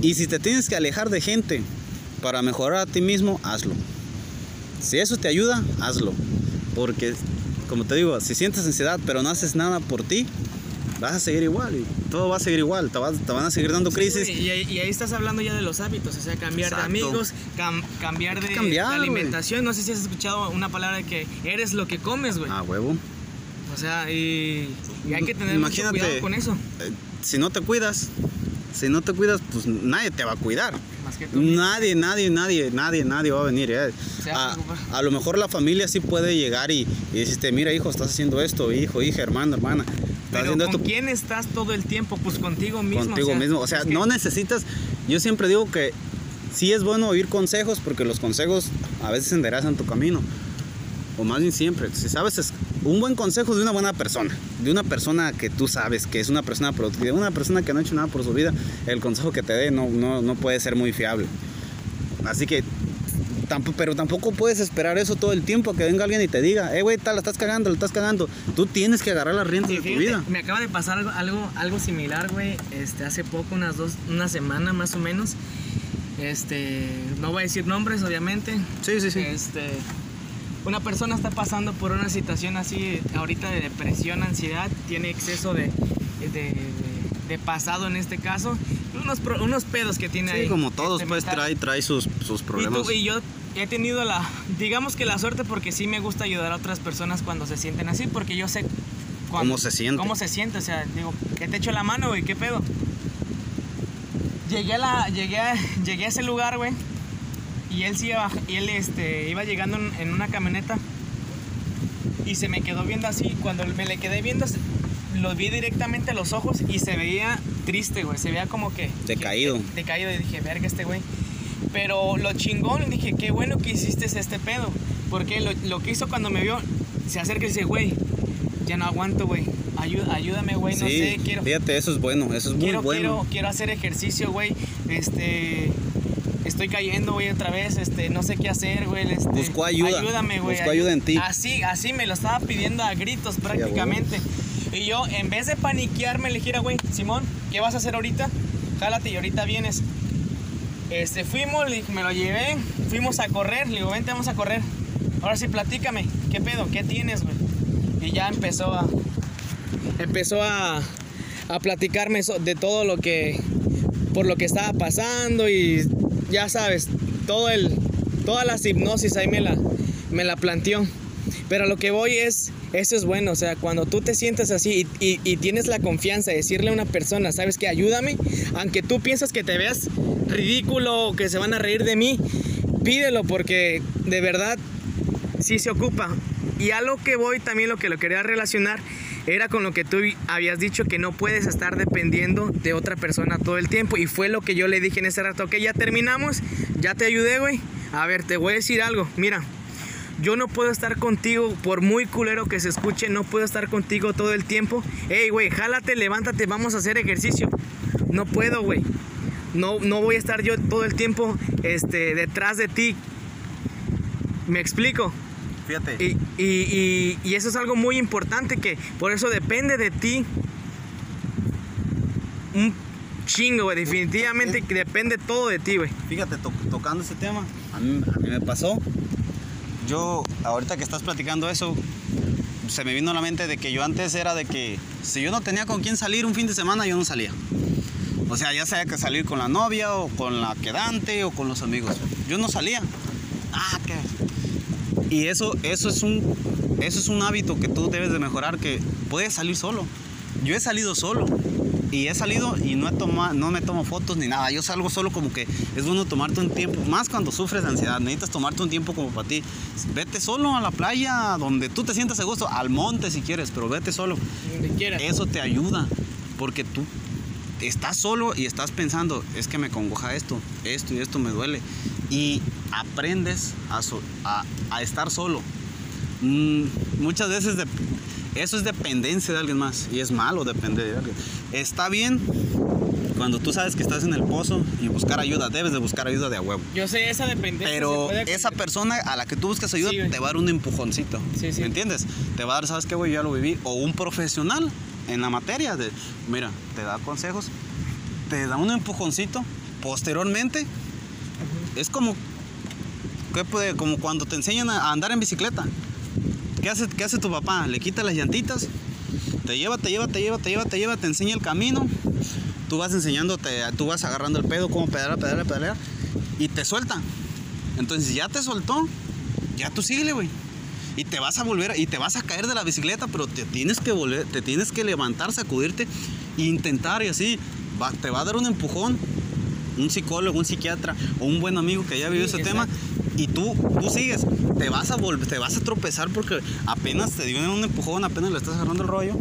Speaker 2: Y si te tienes que alejar de gente para mejorar a ti mismo, hazlo. Si eso te ayuda, hazlo. Porque, como te digo, si sientes ansiedad, pero no haces nada por ti, vas a seguir igual y todo va a seguir igual. Te, vas- te van a seguir dando
Speaker 1: Sí,
Speaker 2: crisis.
Speaker 1: güey, y, ahí- y ahí estás hablando ya de los hábitos, o sea, cambiar
Speaker 2: Exacto.
Speaker 1: de amigos, cam- cambiar de,
Speaker 2: cambiar,
Speaker 1: de alimentación. No sé si has escuchado una palabra que eres lo que comes, güey.
Speaker 2: Ah, huevo.
Speaker 1: O sea, y, y hay que tener mucho cuidado con eso.
Speaker 2: Eh, si no te cuidas, si no te cuidas, pues nadie te va a cuidar.
Speaker 1: Más que tú.
Speaker 2: Nadie, nadie, nadie, nadie, nadie va a venir. eh.
Speaker 1: Se va a
Speaker 2: A, lo mejor la familia sí puede llegar y, y decirte, mira hijo, estás haciendo esto, hijo, hija, hermano, hermana. Estás
Speaker 1: Pero
Speaker 2: haciendo
Speaker 1: ¿con
Speaker 2: esto
Speaker 1: quién estás todo el tiempo? Pues contigo mismo.
Speaker 2: contigo mismo. O sea,
Speaker 1: es que-
Speaker 2: no necesitas, yo siempre digo que sí es bueno oír consejos porque los consejos a veces enderezan tu camino. O más bien siempre, si sabes, es un buen consejo de una buena persona, de una persona que tú sabes que es una persona productiva, una persona que no ha hecho nada por su vida, el consejo que te dé no, no, no puede ser muy fiable. Así que, tampoco, pero tampoco puedes esperar eso todo el tiempo, que venga alguien y te diga, eh, güey, tal, la estás cagando, la estás cagando. Tú tienes que agarrar las riendas
Speaker 1: Sí,
Speaker 2: de tu vida.
Speaker 1: Me acaba de pasar algo, algo, algo similar, güey. Este, hace poco, unas dos, una semana más o menos. Este, no voy a decir nombres, obviamente.
Speaker 2: Sí, sí, sí.
Speaker 1: Este, una persona está pasando por una situación así ahorita de depresión, ansiedad, tiene exceso de, de, de- de pasado en este caso, unos, pro- unos pedos que tiene ahí.
Speaker 2: Sí, como todos,
Speaker 1: este,
Speaker 2: pues
Speaker 1: mental.
Speaker 2: trae, trae sus, sus
Speaker 1: Y,
Speaker 2: problemas.
Speaker 1: tú- y yo he tenido la, digamos que la suerte porque sí me gusta ayudar a otras personas cuando se sienten así, porque yo sé
Speaker 2: ¿Cómo se siente?
Speaker 1: ¿Cómo se siente? O sea, digo, que te echo la mano, güey, ¿qué pedo? Llegué a, la, llegué a, llegué a ese lugar, güey, y él sí iba, y él este, iba llegando en, una camioneta y se me quedó viendo así. Cuando me le quedé viendo, lo vi directamente a los ojos y se veía triste, güey. Se veía como que.
Speaker 2: Decaído.
Speaker 1: que- decaído y dije, verga, este güey. Pero lo chingón, dije, qué bueno que hiciste este pedo. Porque lo, lo que hizo cuando me vio, se acerca y dice, güey, ya no aguanto, güey. Ayú- ayúdame, güey, no
Speaker 2: sí,
Speaker 1: sé, quiero.
Speaker 2: fíjate, eso es bueno, eso es muy bueno.
Speaker 1: quiero, quiero hacer ejercicio, güey. Este. Estoy cayendo, güey, otra vez. Este, no sé qué hacer, güey. Este,
Speaker 2: Buscó ayuda,
Speaker 1: Ayúdame, güey.
Speaker 2: buscó ayuda en ti.
Speaker 1: Así, así me lo estaba pidiendo a gritos prácticamente. y yo, en vez de paniquearme, le dijera, güey, Simón, ¿qué vas a hacer ahorita? jálate y ahorita vienes. Este, fuimos, dije, me lo llevé, fuimos a correr, le digo, vente, vamos a correr. Ahora sí, platícame, ¿qué pedo? ¿Qué tienes, güey? Y ya empezó a, empezó a, a platicarme de todo lo que, por lo que estaba pasando y ya sabes, todo el, todas las hipnosis ahí me la, me la planteó. Pero lo que voy es, eso es bueno, o sea, cuando tú te sientes así y, y- y tienes la confianza de decirle a una persona, sabes que ayúdame, aunque tú piensas que te veas ridículo o que se van a reír de mí, pídelo porque de verdad sí se ocupa. Y a lo que voy también lo que lo quería relacionar era con lo que tú habías dicho que no puedes estar dependiendo de otra persona todo el tiempo. Y fue lo que yo le dije en ese rato, ok, ya terminamos, ya te ayudé, güey. A ver, te voy a decir algo, mira. Yo no puedo estar contigo, por muy culero que se escuche, no puedo estar contigo todo el tiempo. Ey, güey, jálate, levántate, vamos a hacer ejercicio. No puedo, güey. No, no voy a estar yo todo el tiempo este, detrás de ti. ¿Me explico?
Speaker 2: Fíjate.
Speaker 1: Y, y- y- y eso es algo muy importante que por eso depende de ti un chingo, güey. Definitivamente que depende todo de ti, güey.
Speaker 2: Fíjate, to- tocando ese tema, a mí, a mí me pasó. Yo, ahorita que estás platicando eso, se me vino a la mente de que yo antes era de que si yo no tenía con quién salir un fin de semana, yo no salía. O sea, ya sea que salir con la novia o con la quedante o con los amigos. Yo no salía. Ah, qué. Y eso, eso es un, eso es un hábito que tú debes de mejorar, que puedes salir solo. Yo he salido solo y he salido y no he tomado, no me tomo fotos ni nada. Yo salgo solo como que es bueno tomarte un tiempo, más cuando sufres de ansiedad, necesitas tomarte un tiempo como para ti. Vete solo a la playa, donde tú te sientas a gusto, al monte si quieres, pero vete solo.
Speaker 1: Donde quieras.
Speaker 2: Eso te ayuda, porque tú estás solo y estás pensando, es que me congoja esto, esto y esto me duele. Y aprendes a, so- a- a estar solo. Mm, muchas veces de- eso es dependencia de alguien más y es malo depender de alguien. Está bien cuando tú sabes que estás en el pozo y buscar ayuda, debes de buscar ayuda de a huevo.
Speaker 1: Yo sé esa dependencia.
Speaker 2: Pero esa persona a la que tú buscas ayuda
Speaker 1: Sí,
Speaker 2: te va a dar un empujoncito.
Speaker 1: Sí, sí.
Speaker 2: ¿Me entiendes? Te va a dar, ¿sabes qué, güey? Ya lo viví. O un profesional en la materia. De, mira, te da consejos, te da un empujoncito. Posteriormente, es como, ¿qué puede? como cuando te enseñan a andar en bicicleta. ¿Qué hace, ¿Qué hace tu papá? Le quita las llantitas, te lleva, te lleva, te lleva, te lleva, te lleva, te enseña el camino. Tú vas enseñándote, tú vas agarrando el pedo, cómo pedalar, pedalar, pedalar, y te suelta. Entonces ya te soltó, ya tú síguele, güey. Y te vas a volver, y te vas a caer de la bicicleta, pero te tienes que volver, te tienes que levantar, sacudirte e intentar y así. va- te va a dar un empujón, un psicólogo, un psiquiatra o un buen amigo que haya vivido
Speaker 1: Sí,
Speaker 2: ese tema y tú, tú sigues, te vas a volver, te vas a tropezar porque apenas te dio un empujón, apenas le estás agarrando el rollo,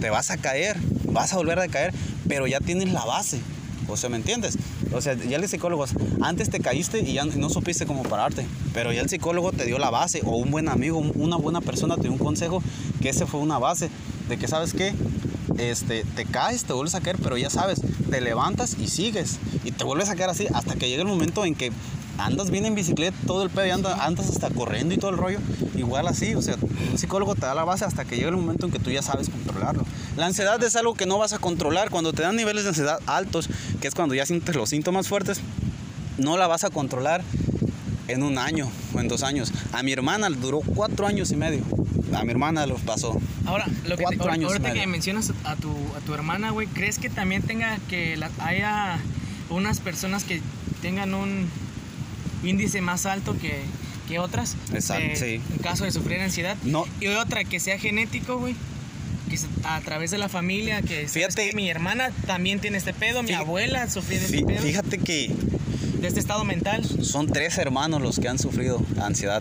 Speaker 2: te vas a caer, vas a volver a caer, pero ya tienes la base. O sea, ¿me entiendes? O sea, ya el psicólogo, antes te caíste y ya no supiste cómo pararte, pero ya el psicólogo te dio la base, o un buen amigo, un- una buena persona te dio un consejo, que ese fue una base, de que sabes qué, este, te caes, te vuelves a caer, pero ya sabes, te levantas y sigues, y te vuelves a caer así hasta que llega el momento en que andas bien en bicicleta, todo el pedo, y andas, andas hasta corriendo y todo el rollo, igual así, o sea, un psicólogo te da la base hasta que llega el momento en que tú ya sabes controlarlo. La ansiedad es algo que no vas a controlar, cuando te dan niveles de ansiedad altos, que es cuando ya sientes los síntomas fuertes, no la vas a controlar en un año o en dos años. A mi hermana le duró cuatro años y medio. A mi hermana lo pasó.
Speaker 1: Ahora, lo que te-
Speaker 2: Cuatro años y
Speaker 1: ahorita
Speaker 2: medio.
Speaker 1: que mencionas a tu, a tu hermana, güey, ¿crees que también tenga que la- haya unas personas que tengan un índice más alto que, que otras?
Speaker 2: Exacto,
Speaker 1: Eh,
Speaker 2: sí.
Speaker 1: En caso de sufrir ansiedad.
Speaker 2: No.
Speaker 1: Y otra, que sea genético, güey. Que a través de la familia, que ¿sabes
Speaker 2: Fíjate-
Speaker 1: qué? mi hermana también tiene este pedo, mi
Speaker 2: Fí-
Speaker 1: abuela sufrió de este pedo,
Speaker 2: Fíjate que
Speaker 1: de este estado mental.
Speaker 2: son tres hermanos los que han sufrido ansiedad.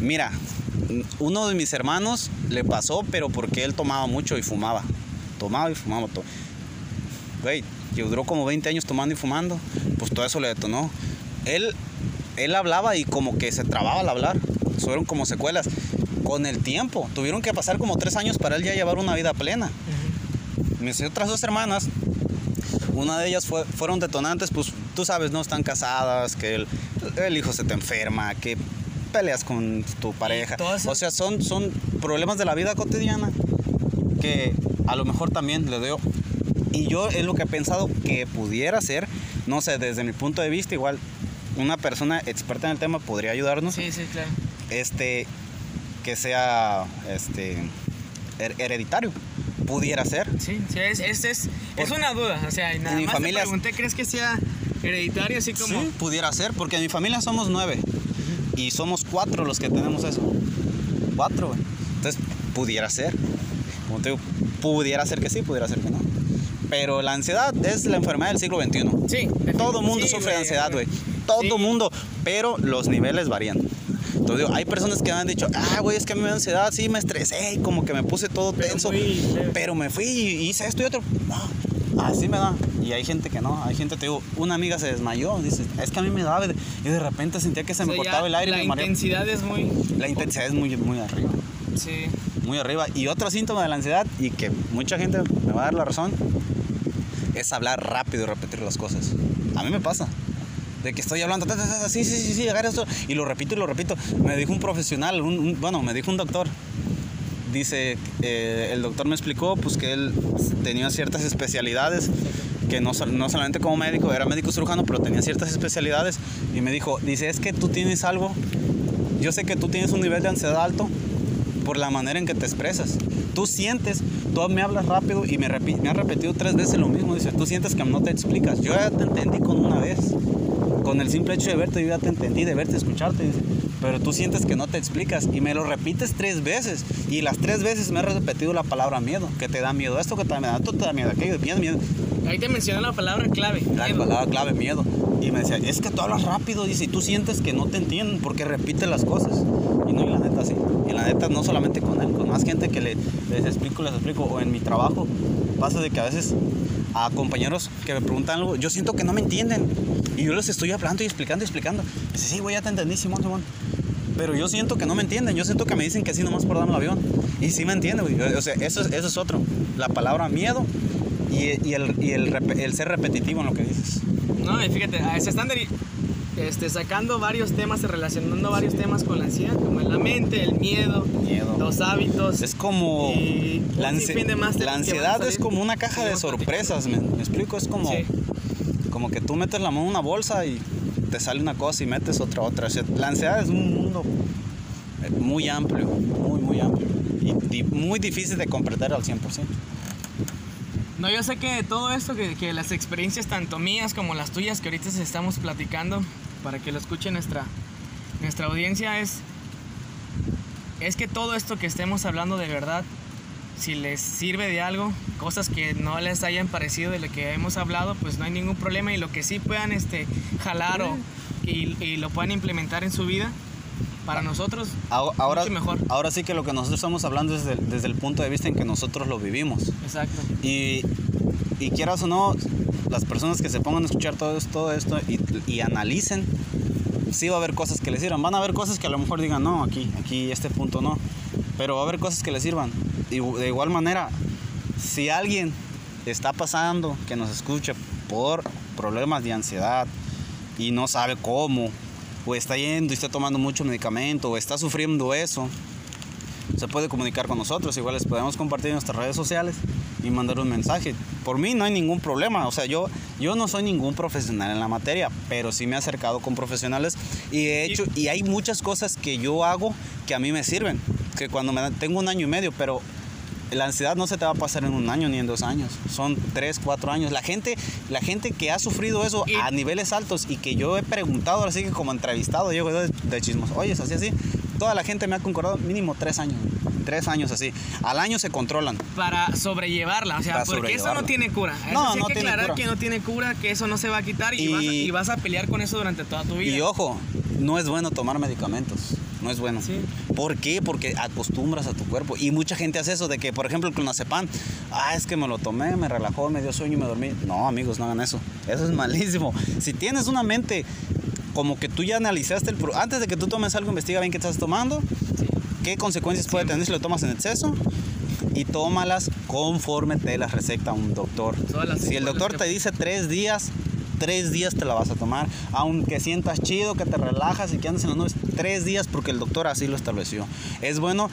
Speaker 2: Mira, uno de mis hermanos le pasó, pero porque él tomaba mucho y fumaba. Tomaba y fumaba. to- Güey, yo duró como 20 años tomando y fumando. Pues todo eso le detonó. Él, él hablaba y como que se trababa al hablar. Fueron como secuelas. Con el tiempo, tuvieron que pasar como tres años para él ya llevar una vida plena. Mis otras dos hermanas, una de ellas fue- fueron detonantes, pues tú sabes, no están casadas, que el, el hijo se te enferma, que peleas con tu pareja. O sea, son, son problemas de la vida cotidiana que a lo mejor también le dio Y yo es lo que he pensado que pudiera ser, no sé, desde mi punto de vista, igual una persona experta en el tema podría ayudarnos.
Speaker 1: Sí, sí, claro.
Speaker 2: Este, que sea este, her- hereditario. Pudiera ser.
Speaker 1: Sí, sí, es, es, es, es una duda. O sea, nada
Speaker 2: mi
Speaker 1: más
Speaker 2: familia-
Speaker 1: te pregunté, ¿crees que sea hereditario así como...?
Speaker 2: Sí, pudiera ser, porque en mi familia somos nueve. Y somos cuatro los que tenemos eso. Cuatro, güey. Entonces, pudiera ser. Como te digo, pudiera ser que sí, pudiera ser que no. Pero la ansiedad es la enfermedad del siglo XXI.
Speaker 1: Sí.
Speaker 2: Todo mundo
Speaker 1: sí,
Speaker 2: sufre de ansiedad, güey.
Speaker 1: Sí.
Speaker 2: Todo mundo. Pero los niveles varían. Entonces, digo, hay personas que me han dicho, ah, güey, es que a mí me da ansiedad, sí, me estresé y como que me puse todo
Speaker 1: Pero
Speaker 2: tenso. Pero me fui y hice esto y otro. No, así me da. Y hay gente que no. Hay gente, te digo, una amiga se desmayó. Dice, es que a mí me daba. Y de repente sentía que se
Speaker 1: O
Speaker 2: me
Speaker 1: sea,
Speaker 2: cortaba el aire y
Speaker 1: La
Speaker 2: me mareaba.
Speaker 1: intensidad es muy...
Speaker 2: La intensidad es muy, muy arriba.
Speaker 1: Sí.
Speaker 2: Muy arriba. Y otro síntoma de la ansiedad, y que mucha gente me va a dar la razón, es hablar rápido y repetir las cosas. A mí me pasa. De que estoy hablando, ta, ta, ta, sí, sí, sí, sí, agarra esto, y lo repito y lo repito. Me dijo un profesional, un- un- bueno, me dijo un doctor. Dice, eh, el doctor me explicó pues que él tenía ciertas especialidades, que no, no solamente como médico, era médico cirujano, pero tenía ciertas especialidades. Y me dijo, dice, es que tú tienes algo, yo sé que tú tienes un nivel de ansiedad alto por la manera en que te expresas. Tú sientes, tú me hablas rápido y me, me has repetido tres veces lo mismo. Dice, tú sientes que no te explicas. Yo ya te entendí con una vez. Con el simple hecho de verte, yo ya te entendí, de verte, escucharte. Pero tú sientes que no te explicas y me lo repites tres veces. Y las tres veces me has repetido la palabra miedo, que te da miedo esto, que te da miedo, esto te da miedo, aquello, miedo, miedo.
Speaker 1: Ahí te mencioné la palabra clave.
Speaker 2: La
Speaker 1: miedo.
Speaker 2: palabra clave, miedo. Y me decía, es que tú hablas rápido, dice, y tú sientes que no te entienden porque repites las cosas. Y no, y la neta sí. Y la neta no solamente con él, con más gente que le, les explico, les explico. O en mi trabajo pasa de que a veces a compañeros que me preguntan algo, yo siento que no me entienden. Y yo les estoy hablando y explicando y explicando. Dice, sí, güey, ya te entendí, Simón, Simón. Pero yo siento que no me entienden, yo siento que me dicen que sí nomás por darme el avión. Y sí me entienden, güey. O sea, eso, es- eso es otro. La palabra miedo y, y el, y el, ser repetitivo en lo que dices.
Speaker 1: No, y fíjate, ah, se están este, sacando varios temas y relacionando varios temas con la ansiedad, como la mente, el miedo,
Speaker 2: Miedo.
Speaker 1: los hábitos.
Speaker 2: Es como.
Speaker 1: Y
Speaker 2: La, ansi-
Speaker 1: de más
Speaker 2: ansiedad es como una caja de sorpresas, ¿me, me explico? Es como,
Speaker 1: Sí.
Speaker 2: Como que tú metes la mano en una bolsa y te sale una cosa y metes otra, otra. O la ansiedad es un mundo muy amplio, muy, muy amplio. Y, muy difícil de comprender al 100%.
Speaker 1: No, yo sé que todo esto, que, que las experiencias tanto mías como las tuyas que ahorita estamos platicando, para que lo escuche nuestra, nuestra audiencia, es, es que todo esto que estemos hablando de verdad, si les sirve de algo, cosas que no les hayan parecido de lo que hemos hablado, pues no hay ningún problema y lo que sí puedan este, jalar o, y, y lo puedan implementar en su vida, para nosotros,
Speaker 2: Ahora, ahora,
Speaker 1: mucho mejor.
Speaker 2: ahora sí que lo que nosotros estamos hablando es desde, desde el punto de vista en que nosotros lo vivimos.
Speaker 1: Exacto.
Speaker 2: Y, y quieras o no, las personas que se pongan a escuchar todo esto, todo esto y, y analicen, sí va a haber cosas que les sirvan. Van a haber cosas que a lo mejor digan, no, aquí, aquí, este punto no. Pero va a haber cosas que les sirvan. Y de igual manera, si alguien está pasando, que nos escuche por problemas de ansiedad y no sabe cómo, o está yendo y está tomando mucho medicamento, o está sufriendo eso, se puede comunicar con nosotros. Igual les podemos compartir en nuestras redes sociales y mandar un mensaje. Por mí no hay ningún problema. O sea, yo, yo no soy ningún profesional en la materia, pero sí me he acercado con profesionales y he hecho, y hay muchas cosas que yo hago que a mí me sirven. Que cuando me dan- tengo un año y medio, pero la ansiedad no se te va a pasar en un año ni en dos años. Son tres, cuatro años. La gente, la gente que ha sufrido eso
Speaker 1: Y-
Speaker 2: a niveles altos y que yo he preguntado, así que como entrevistado, yo de, de chismos, oye, es así, así. Toda la gente me ha concordado mínimo tres años. Tres años así. Al año se controlan.
Speaker 1: para sobrellevarla, o sea,
Speaker 2: Para
Speaker 1: porque eso no tiene cura. Eso
Speaker 2: No,
Speaker 1: sí hay
Speaker 2: no
Speaker 1: que
Speaker 2: tiene
Speaker 1: aclarar
Speaker 2: cura.
Speaker 1: que no tiene cura, que eso no se va a quitar y,
Speaker 2: Y-
Speaker 1: vas, a, y vas a pelear con eso durante toda tu vida.
Speaker 2: Y ojo, no es bueno tomar medicamentos. No es bueno.
Speaker 1: Sí.
Speaker 2: ¿Por qué? Porque acostumbras a tu cuerpo. Y mucha gente hace eso de que, por ejemplo, el clonazepam, ah, es que me lo tomé, me relajó, me dio sueño y me dormí. No, amigos, no hagan eso. Eso es malísimo. Si tienes una mente como que tú ya analizaste el... Antes de que tú tomes algo, investiga bien qué estás tomando, qué consecuencias puede tener si lo tomas en exceso y tómalas conforme te las receta un doctor. Si el doctor te dice tres días, tres días te la vas a tomar. Aunque sientas chido, que te relajas y que andes en las nubes, tres días porque el doctor así lo estableció. Es bueno,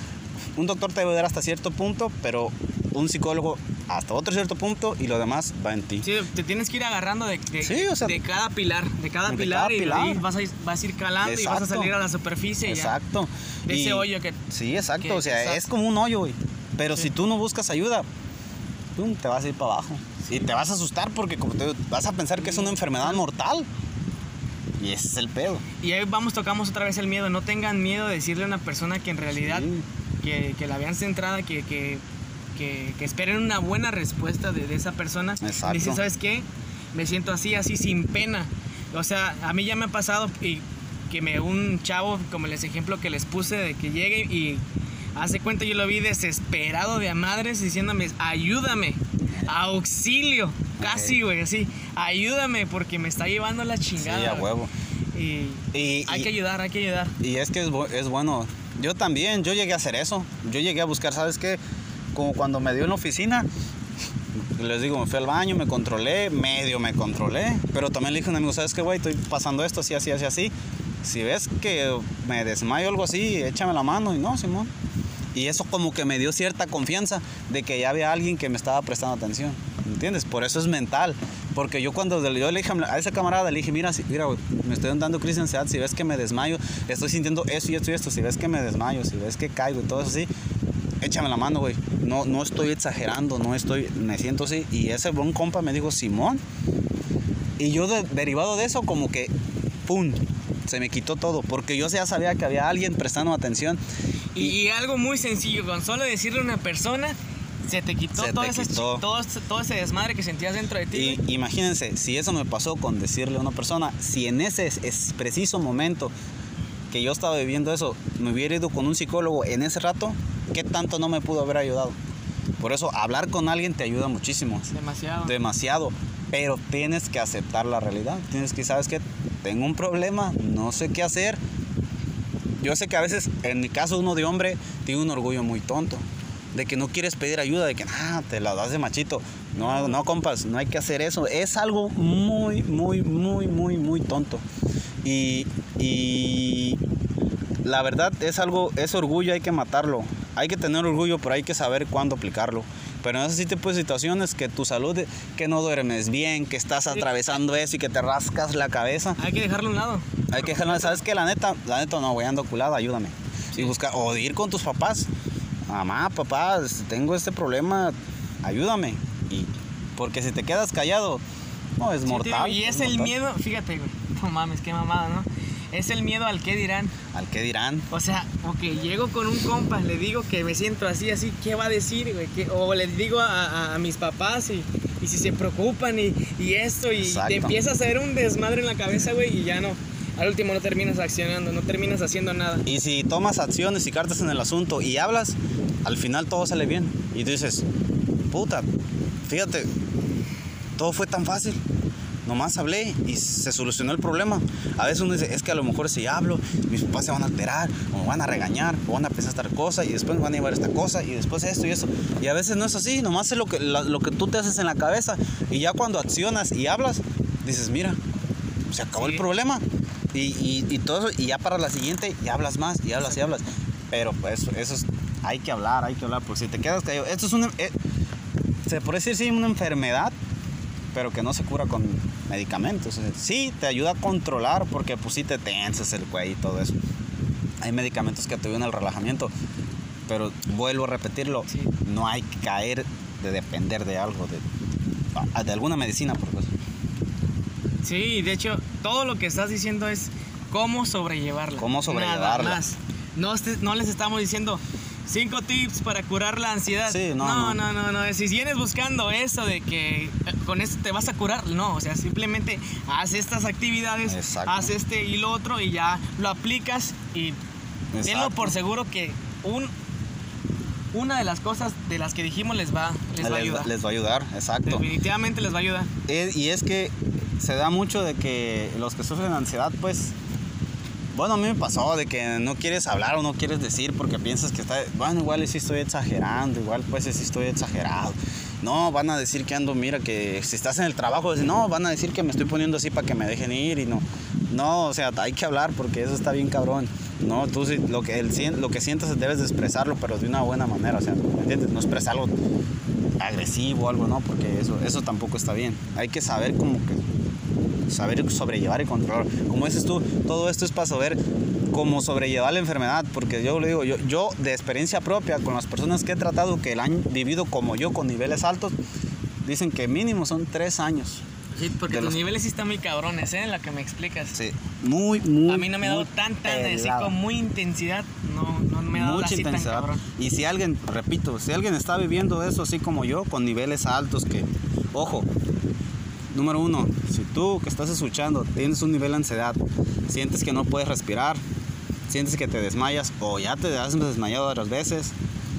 Speaker 2: un doctor te debe dar hasta cierto punto, pero un psicólogo hasta otro cierto punto y lo demás va en ti.
Speaker 1: Sí, te tienes que ir agarrando de, de,
Speaker 2: Sí, o sea,
Speaker 1: de cada pilar, de cada
Speaker 2: de
Speaker 1: pilar
Speaker 2: cada
Speaker 1: y
Speaker 2: pilar.
Speaker 1: vas a, ir- vas a ir calando y vas a
Speaker 2: Exacto.
Speaker 1: salir a la superficie y ya.
Speaker 2: Exacto.
Speaker 1: De
Speaker 2: Y-
Speaker 1: ese hoyo que...
Speaker 2: Sí, exacto.
Speaker 1: que-
Speaker 2: o sea,
Speaker 1: exacto.
Speaker 2: es como un hoyo, güey. Pero
Speaker 1: Sí.
Speaker 2: si tú no buscas ayuda, pum, te vas a ir para abajo. Y te vas a asustar porque como te vas a pensar que es una enfermedad mortal. Y ese es el pedo.
Speaker 1: Y ahí vamos, tocamos otra vez el miedo. No tengan miedo de decirle a una persona que en realidad,
Speaker 2: Sí.
Speaker 1: que, que la vean centrada, que, que, que, que esperen una buena respuesta de, de esa persona.
Speaker 2: Exacto.
Speaker 1: Dicen, ¿sabes qué? Me siento así, así, sin pena. O sea, a mí ya me ha pasado y que me un chavo, como les ejemplo que les puse, de que llegue y hace cuenta yo lo vi desesperado de a madres diciéndome, ayúdame, auxilio, casi, güey, así, ayúdame porque me está llevando la
Speaker 2: Sí,
Speaker 1: chingada.
Speaker 2: a
Speaker 1: güey".
Speaker 2: huevo.
Speaker 1: Y,
Speaker 2: Y,
Speaker 1: hay
Speaker 2: y-
Speaker 1: que ayudar, hay que ayudar.
Speaker 2: y es que es bueno. Yo también, yo llegué a hacer eso. Yo llegué a buscar, ¿sabes qué? Como cuando me dio en la oficina, les digo, me fui al baño, me controlé, medio me controlé. Pero también le dije a un amigo, ¿sabes qué, güey? Estoy pasando esto, así, así, así, así. Si ves que me desmayo o algo así, échame la mano. Y no, Simón. Y eso como que me dio cierta confianza de que ya había alguien que me estaba prestando atención. ¿Entiendes? Por eso es mental. Porque yo cuando yo le dije a esa camarada, le dije, mira, mira, güey, me estoy dando crisis de ansiedad, si ves que me desmayo, estoy sintiendo eso y esto y esto, si ves que me desmayo, si ves que caigo y todo eso así, échame la mano, güey. No, no estoy exagerando, no estoy, me siento así. Y ese buen compa me dijo, Simón. Y yo de- derivado de eso, como que, ¡pum! Se me quitó todo, porque yo ya sabía que había alguien prestando atención.
Speaker 1: Y, y algo muy sencillo, con solo decirle a una persona, se te quitó,
Speaker 2: Se te
Speaker 1: todo, ese,
Speaker 2: quitó.
Speaker 1: todo, todo ese desmadre que sentías dentro de ti.
Speaker 2: Y imagínense, si eso me pasó con decirle a una persona, si en ese es- es preciso momento que yo estaba viviendo eso, me hubiera ido con un psicólogo en ese rato, ¿qué tanto no me pudo haber ayudado? Por eso hablar con alguien te ayuda muchísimo,
Speaker 1: Demasiado.
Speaker 2: demasiado, pero tienes que aceptar la realidad, tienes que, ¿sabes qué? Tengo un problema, no sé qué hacer. Yo sé que a veces, en mi caso, uno de hombre tiene un orgullo muy tonto. De que no quieres pedir ayuda, de que ah, te la das de machito. No, no, compas, no hay que hacer eso. Es algo muy, muy, muy, muy, muy tonto. Y, y la verdad es algo, ese orgullo hay que matarlo. Hay que tener orgullo, pero hay que saber cuándo aplicarlo. Pero en ese tipo de situaciones que tu salud, que no duermes bien, que estás atravesando eso y que te rascas la cabeza,
Speaker 1: Hay que dejarlo a un lado.
Speaker 2: hay que dejarlo, ¿sabes qué? La neta, la neta no, güey, ando culada, ayúdame. Y buscar, o ir con tus papás. Mamá, papá, este, tengo este problema, ayúdame. Y porque si te quedas callado, no, es
Speaker 1: Sí,
Speaker 2: mortal.
Speaker 1: tío, y es el
Speaker 2: mortal.
Speaker 1: miedo, fíjate, güey. No mames, qué mamada, ¿no? Es el miedo al que dirán.
Speaker 2: ¿Al qué dirán?
Speaker 1: O sea, ok, llego con un compa, le digo que me siento así, así, ¿qué va a decir, güey? ¿Qué- O les digo a, a- a mis papás y, y si se preocupan y, y esto, y
Speaker 2: Exacto.
Speaker 1: te empieza a hacer un desmadre en la cabeza, güey, y ya no. Al último no terminas accionando, no terminas haciendo nada.
Speaker 2: Y si tomas acciones y cartas en el asunto y hablas, al final todo sale bien. Y tú dices, puta, fíjate, todo fue tan fácil. Nomás hablé y se solucionó el problema. A veces uno dice, es que a lo mejor si hablo, mis papás se van a alterar, o me van a regañar, o van a pensar esta cosa, y después me van a llevar esta cosa, y después esto y eso. Y a veces no es así, nomás es lo que, la- lo que tú te haces en la cabeza. Y ya cuando accionas y hablas, dices, mira, se acabó
Speaker 1: Sí.
Speaker 2: el problema. Y, y, y todo eso, y ya para la siguiente, y hablas más, y hablas y hablas. Pero pues eso es, hay que hablar, hay que hablar, porque si te quedas callado, esto es una, eh, se puede decir, sí, una enfermedad, pero que no se cura con medicamentos. Sí, te ayuda a controlar, porque pues sí te tensas el cuello y todo eso. Hay medicamentos que te ayudan al relajamiento, pero vuelvo a repetirlo,
Speaker 1: Sí.
Speaker 2: no hay que caer de depender de algo, de, de alguna medicina, por.
Speaker 1: Sí, de hecho, todo lo que estás diciendo es cómo sobrellevarla.
Speaker 2: Cómo sobrellevarla.
Speaker 1: Nada más. No, no les estamos diciendo cinco tips para curar la ansiedad.
Speaker 2: Sí, no,
Speaker 1: no,
Speaker 2: no.
Speaker 1: no, no, no. Si vienes buscando eso de que eh, con esto te vas a curar, no. O sea, simplemente haz estas actividades,
Speaker 2: Exacto.
Speaker 1: haz este y lo otro y ya lo aplicas y
Speaker 2: Exacto.
Speaker 1: por seguro que un, una de las cosas de las que dijimos les va, les va a ayudar.
Speaker 2: les va a ayudar, exacto.
Speaker 1: Definitivamente les va a ayudar.
Speaker 2: Es- y es que se da mucho de que los que sufren ansiedad, pues, bueno, a mí me pasó de que no quieres hablar o no quieres decir porque piensas que está, bueno, igual sí estoy exagerando, igual pues sí estoy exagerado. No, van a decir que ando, mira, que si estás en el trabajo, no, van a decir que me estoy poniendo así para que me dejen ir y no. No, o sea, hay que hablar porque eso está bien cabrón. No, tú lo que, el, lo que sientes debes de expresarlo, pero de una buena manera, o sea, ¿me entiendes? No expresarlo agresivo o algo, ¿no? Porque eso, eso tampoco está bien. Hay que saber como que saber sobrellevar y controlar. Como dices tú, todo esto es para saber cómo sobrellevar la enfermedad, porque yo lo digo, yo, yo de experiencia propia con las personas que he tratado que la han vivido como yo con niveles altos, dicen que mínimo son tres años.
Speaker 1: Sí, porque
Speaker 2: De
Speaker 1: los niveles sí están muy cabrones, ¿eh? En la que me explicas.
Speaker 2: Sí, muy, muy.
Speaker 1: A mí no me ha dado tanta, así con muy intensidad, no, no me ha dado
Speaker 2: mucha
Speaker 1: así tan
Speaker 2: intensidad.
Speaker 1: cabrón.
Speaker 2: Y si alguien, repito, si alguien está viviendo eso así como yo, con niveles altos, que, ojo, número uno, si tú que estás escuchando tienes un nivel de ansiedad, sientes que no puedes respirar, sientes que te desmayas o ya te has desmayado otras veces,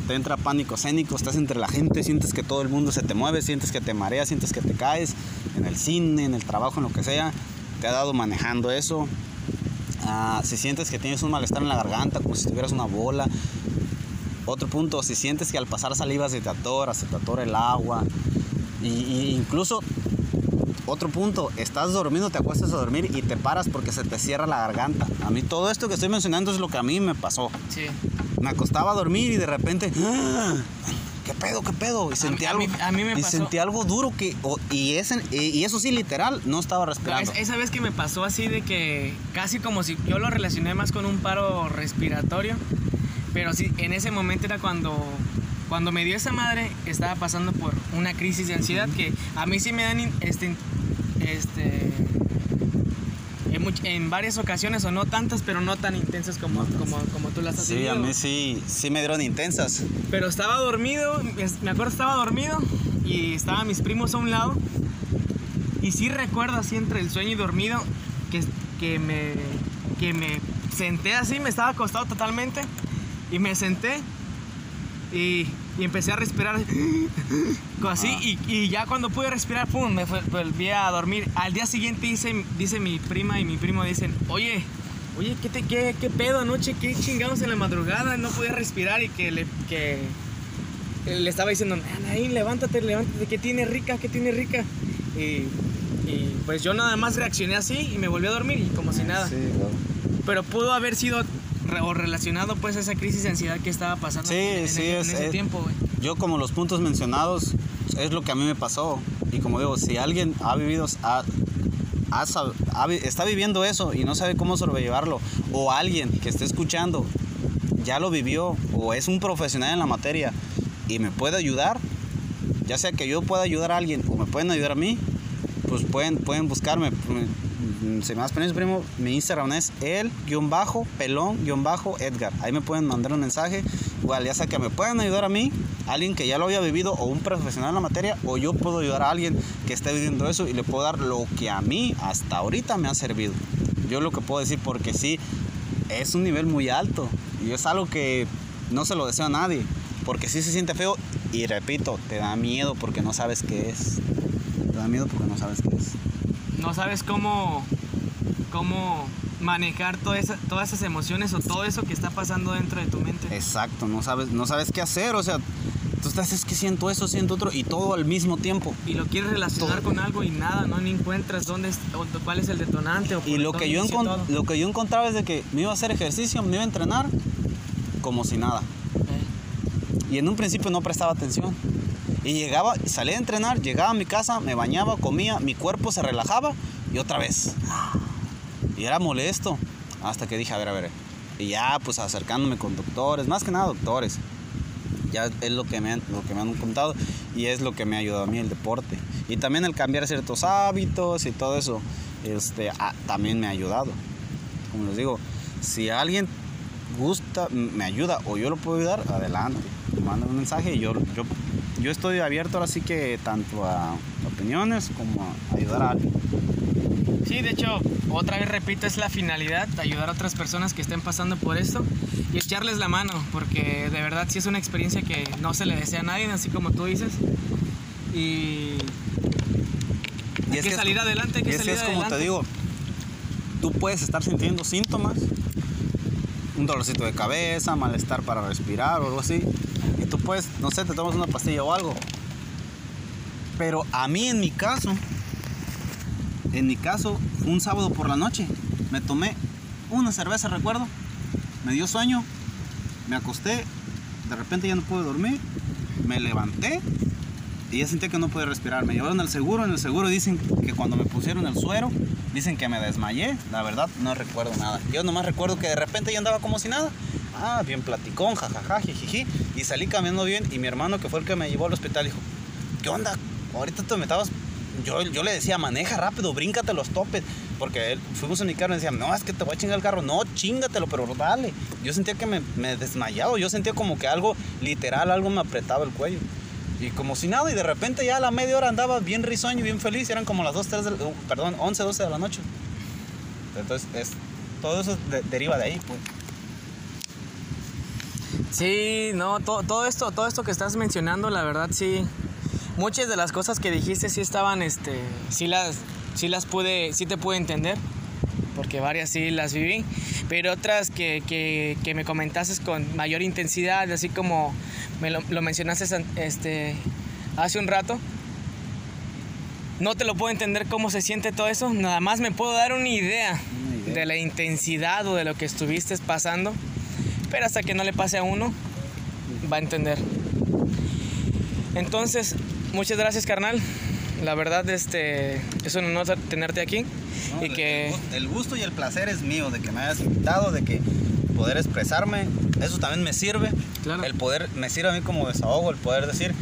Speaker 2: te entra pánico escénico, estás entre la gente, sientes que todo el mundo se te mueve, sientes que te mareas, sientes que te caes en el cine, en el trabajo, en lo que sea, te ha dado manejando eso. Ah, si sientes que tienes un malestar en la garganta, como si tuvieras una bola. Otro punto, si sientes que al pasar saliva se te atora, se te atora el agua. Y incluso, otro punto, estás dormido, te acuestas a dormir y te paras porque se te cierra la garganta. A mí todo esto que estoy mencionando es lo que a mí me pasó.
Speaker 1: Sí.
Speaker 2: Me acostaba a dormir y de repente, ¡ah! ¿qué pedo, qué pedo? Y sentí
Speaker 1: a
Speaker 2: algo,
Speaker 1: mí- a mí me
Speaker 2: y
Speaker 1: pasó-
Speaker 2: sentí algo duro que, o- y, ese, y, eso sí, literal, no estaba
Speaker 1: No,
Speaker 2: respirando.
Speaker 1: es- esa vez que me pasó así de que casi como si yo lo relacioné más con un paro respiratorio, pero sí, en ese momento era cuando, cuando me dio esa madre, estaba pasando por una crisis de ansiedad que a mí sí me dan este, este, en, much- en varias ocasiones, o no tantas, pero no tan intensas como, como, como tú las has
Speaker 2: Sí,
Speaker 1: tenido.
Speaker 2: a mí sí, sí me dieron intensas.
Speaker 1: Pero estaba dormido, me acuerdo estaba dormido y estaban mis primos a un lado. Y sí recuerdo así entre el sueño y dormido que, que, me, que me senté así, me estaba acostado totalmente y me senté y, y empecé a respirar [gasps] así
Speaker 2: Ah.
Speaker 1: y, y ya cuando pude respirar, pum, me volví a dormir. Al día siguiente dice, dice mi prima y mi primo dicen, oye, oye, ¿qué, te, qué, qué pedo anoche? ¿Qué chingados en la madrugada? No podía respirar y que le, que le estaba diciendo, ahí levántate, levántate, que tiene rica, que tiene rica. Y, y, pues yo nada más reaccioné así y me volví a dormir y como si nada.
Speaker 2: Sí, claro.
Speaker 1: Pero pudo haber sido re- o relacionado pues a esa crisis de ansiedad que estaba pasando
Speaker 2: Sí,
Speaker 1: en,
Speaker 2: sí,
Speaker 1: ese, en
Speaker 2: es-
Speaker 1: ese
Speaker 2: es-
Speaker 1: tiempo, güey.
Speaker 2: Yo como los puntos mencionados es lo que a mí me pasó. Y como digo, si alguien ha vivido, ha- ha sab- ha vi- está viviendo eso y no sabe cómo sobrellevarlo, o alguien que esté escuchando ya lo vivió o es un profesional en la materia y me puede ayudar, ya sea que yo pueda ayudar a alguien o me pueden ayudar a mí, pues pueden, pueden buscarme. Si me das permiso, primo, mi Instagram es el-pelón-edgar. Ahí me pueden mandar un mensaje. Igual, ya sea que me puedan ayudar a mí, alguien que ya lo haya vivido, o un profesional en la materia, o yo puedo ayudar a alguien que esté viviendo eso y le puedo dar lo que a mí hasta ahorita me ha servido. Yo lo que puedo decir, porque sí, es un nivel muy alto y es algo que no se lo deseo a nadie, porque sí se siente feo y repito, te da miedo porque no sabes qué es. Te da miedo porque no sabes qué es.
Speaker 1: No sabes cómo, cómo manejar toda esa- todas esas emociones o todo eso que está pasando dentro de tu mente.
Speaker 2: Exacto, no sabes, no sabes qué hacer, o sea, tú estás, es que siento eso, siento otro, y todo al mismo tiempo.
Speaker 1: Y lo quieres relacionar
Speaker 2: Todo.
Speaker 1: con algo y nada, no encuentras dónde es, o cuál es el detonante. O
Speaker 2: Y lo que, yo lo que yo encontraba es de que me iba a hacer ejercicio, me iba a entrenar, como si nada. Y en un principio no prestaba atención. Y llegaba, salía a entrenar, llegaba a mi casa, me bañaba, comía, mi cuerpo se relajaba y otra vez. Y era molesto. Hasta que dije, a ver, a ver. Y ya, pues acercándome con doctores, más que nada doctores. Ya es lo que, me han, lo que me han contado y es lo que me ha ayudado a mí el deporte. Y también el cambiar ciertos hábitos y todo eso, este, ah, también me ha ayudado. Como les digo, si alguien gusta, me ayuda o yo lo puedo ayudar, adelante. Manda un mensaje y yo, yo, yo estoy abierto ahora sí que tanto a opiniones como a ayudar a alguien.
Speaker 1: Sí, de hecho, otra vez repito, es la finalidad, ayudar a otras personas que estén pasando por esto y echarles la mano, porque de verdad sí es una experiencia que no se le desea a nadie, así como tú dices. Y hay que salir
Speaker 2: es-
Speaker 1: adelante, hay que
Speaker 2: y
Speaker 1: salir
Speaker 2: es como
Speaker 1: adelante.
Speaker 2: te digo, tú puedes estar sintiendo síntomas, un dolorcito de cabeza, malestar para respirar o algo así, y tú puedes, no sé, te tomas una pastilla o algo. Pero a mí en mi caso, en mi caso, un sábado por la noche, me tomé una cerveza, recuerdo, me dio sueño, me acosté, de repente ya no pude dormir, me levanté y ya sentí que no podía respirar. Me llevaron al seguro, en el seguro dicen que cuando me pusieron el suero, dicen que me desmayé. La verdad, no recuerdo nada. Yo nomás recuerdo que de repente ya andaba como si nada. Ah, bien platicón, jajaja, jijiji. Y salí caminando bien y mi hermano, que fue el que me llevó al hospital, dijo, ¿qué onda? Ahorita te metabas... Yo, yo le decía, maneja rápido, bríncate los topes. Porque fuimos en mi carro y decía, no, es que te voy a chingar el carro. No, chingatelo, pero dale. Yo sentía que me, me desmayaba. Yo sentía como que algo, literal, algo me apretaba el cuello. Y como si nada, y de repente ya a la media hora andaba bien risueño bien feliz. Eran como las 2, 3, de, perdón, 11, 12 de la noche. Entonces, es, todo eso de- deriva de ahí, pues.
Speaker 1: Sí, no, to- todo esto, todo esto que estás mencionando, la verdad sí. Muchas de las cosas que dijiste sí estaban, este, sí las, sí las pude, sí te pude entender, porque varias sí las viví, pero otras que, que, que me comentaste con mayor intensidad, así como me lo, lo mencionaste este, hace un rato. No te lo puedo entender cómo se siente todo eso, nada más me puedo dar una idea,
Speaker 2: Una idea.
Speaker 1: de la intensidad o de lo que estuviste pasando, pero hasta que no le pase a uno, va a entender. Entonces, muchas gracias, carnal. La verdad, este, es un honor tenerte aquí
Speaker 2: No,
Speaker 1: y que
Speaker 2: el gusto y el placer es mío de que me hayas invitado, de que poder expresarme, eso también me sirve.
Speaker 1: Claro.
Speaker 2: El poder, me sirve a mí como desahogo, el poder decir.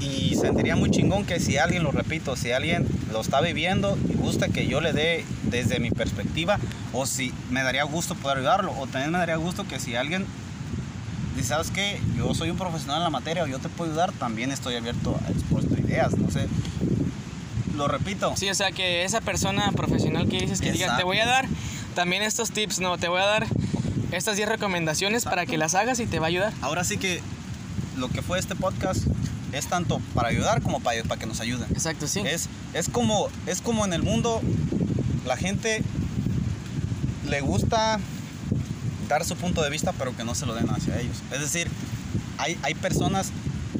Speaker 2: Y sentiría muy chingón que si alguien, lo repito, si alguien lo está viviendo y gusta que yo le dé desde mi perspectiva, o si me daría gusto poder ayudarlo, o también me daría gusto que si alguien dice, ¿sabes qué? Yo soy un profesional en la materia o yo te puedo ayudar, también estoy abierto a expuesto ideas, no sé. Lo repito,
Speaker 1: sí, o sea, que esa persona profesional que dices que diga, te voy a dar también estos tips, no, te voy a dar estas 10 recomendaciones para que las hagas y te va a ayudar.
Speaker 2: Ahora sí que lo que fue este podcast es tanto para ayudar como para, para que nos ayuden.
Speaker 1: Exacto, sí.
Speaker 2: Es, es, como, es como en el mundo la gente le gusta su punto de vista pero que no se lo den hacia ellos. Es decir, hay, hay personas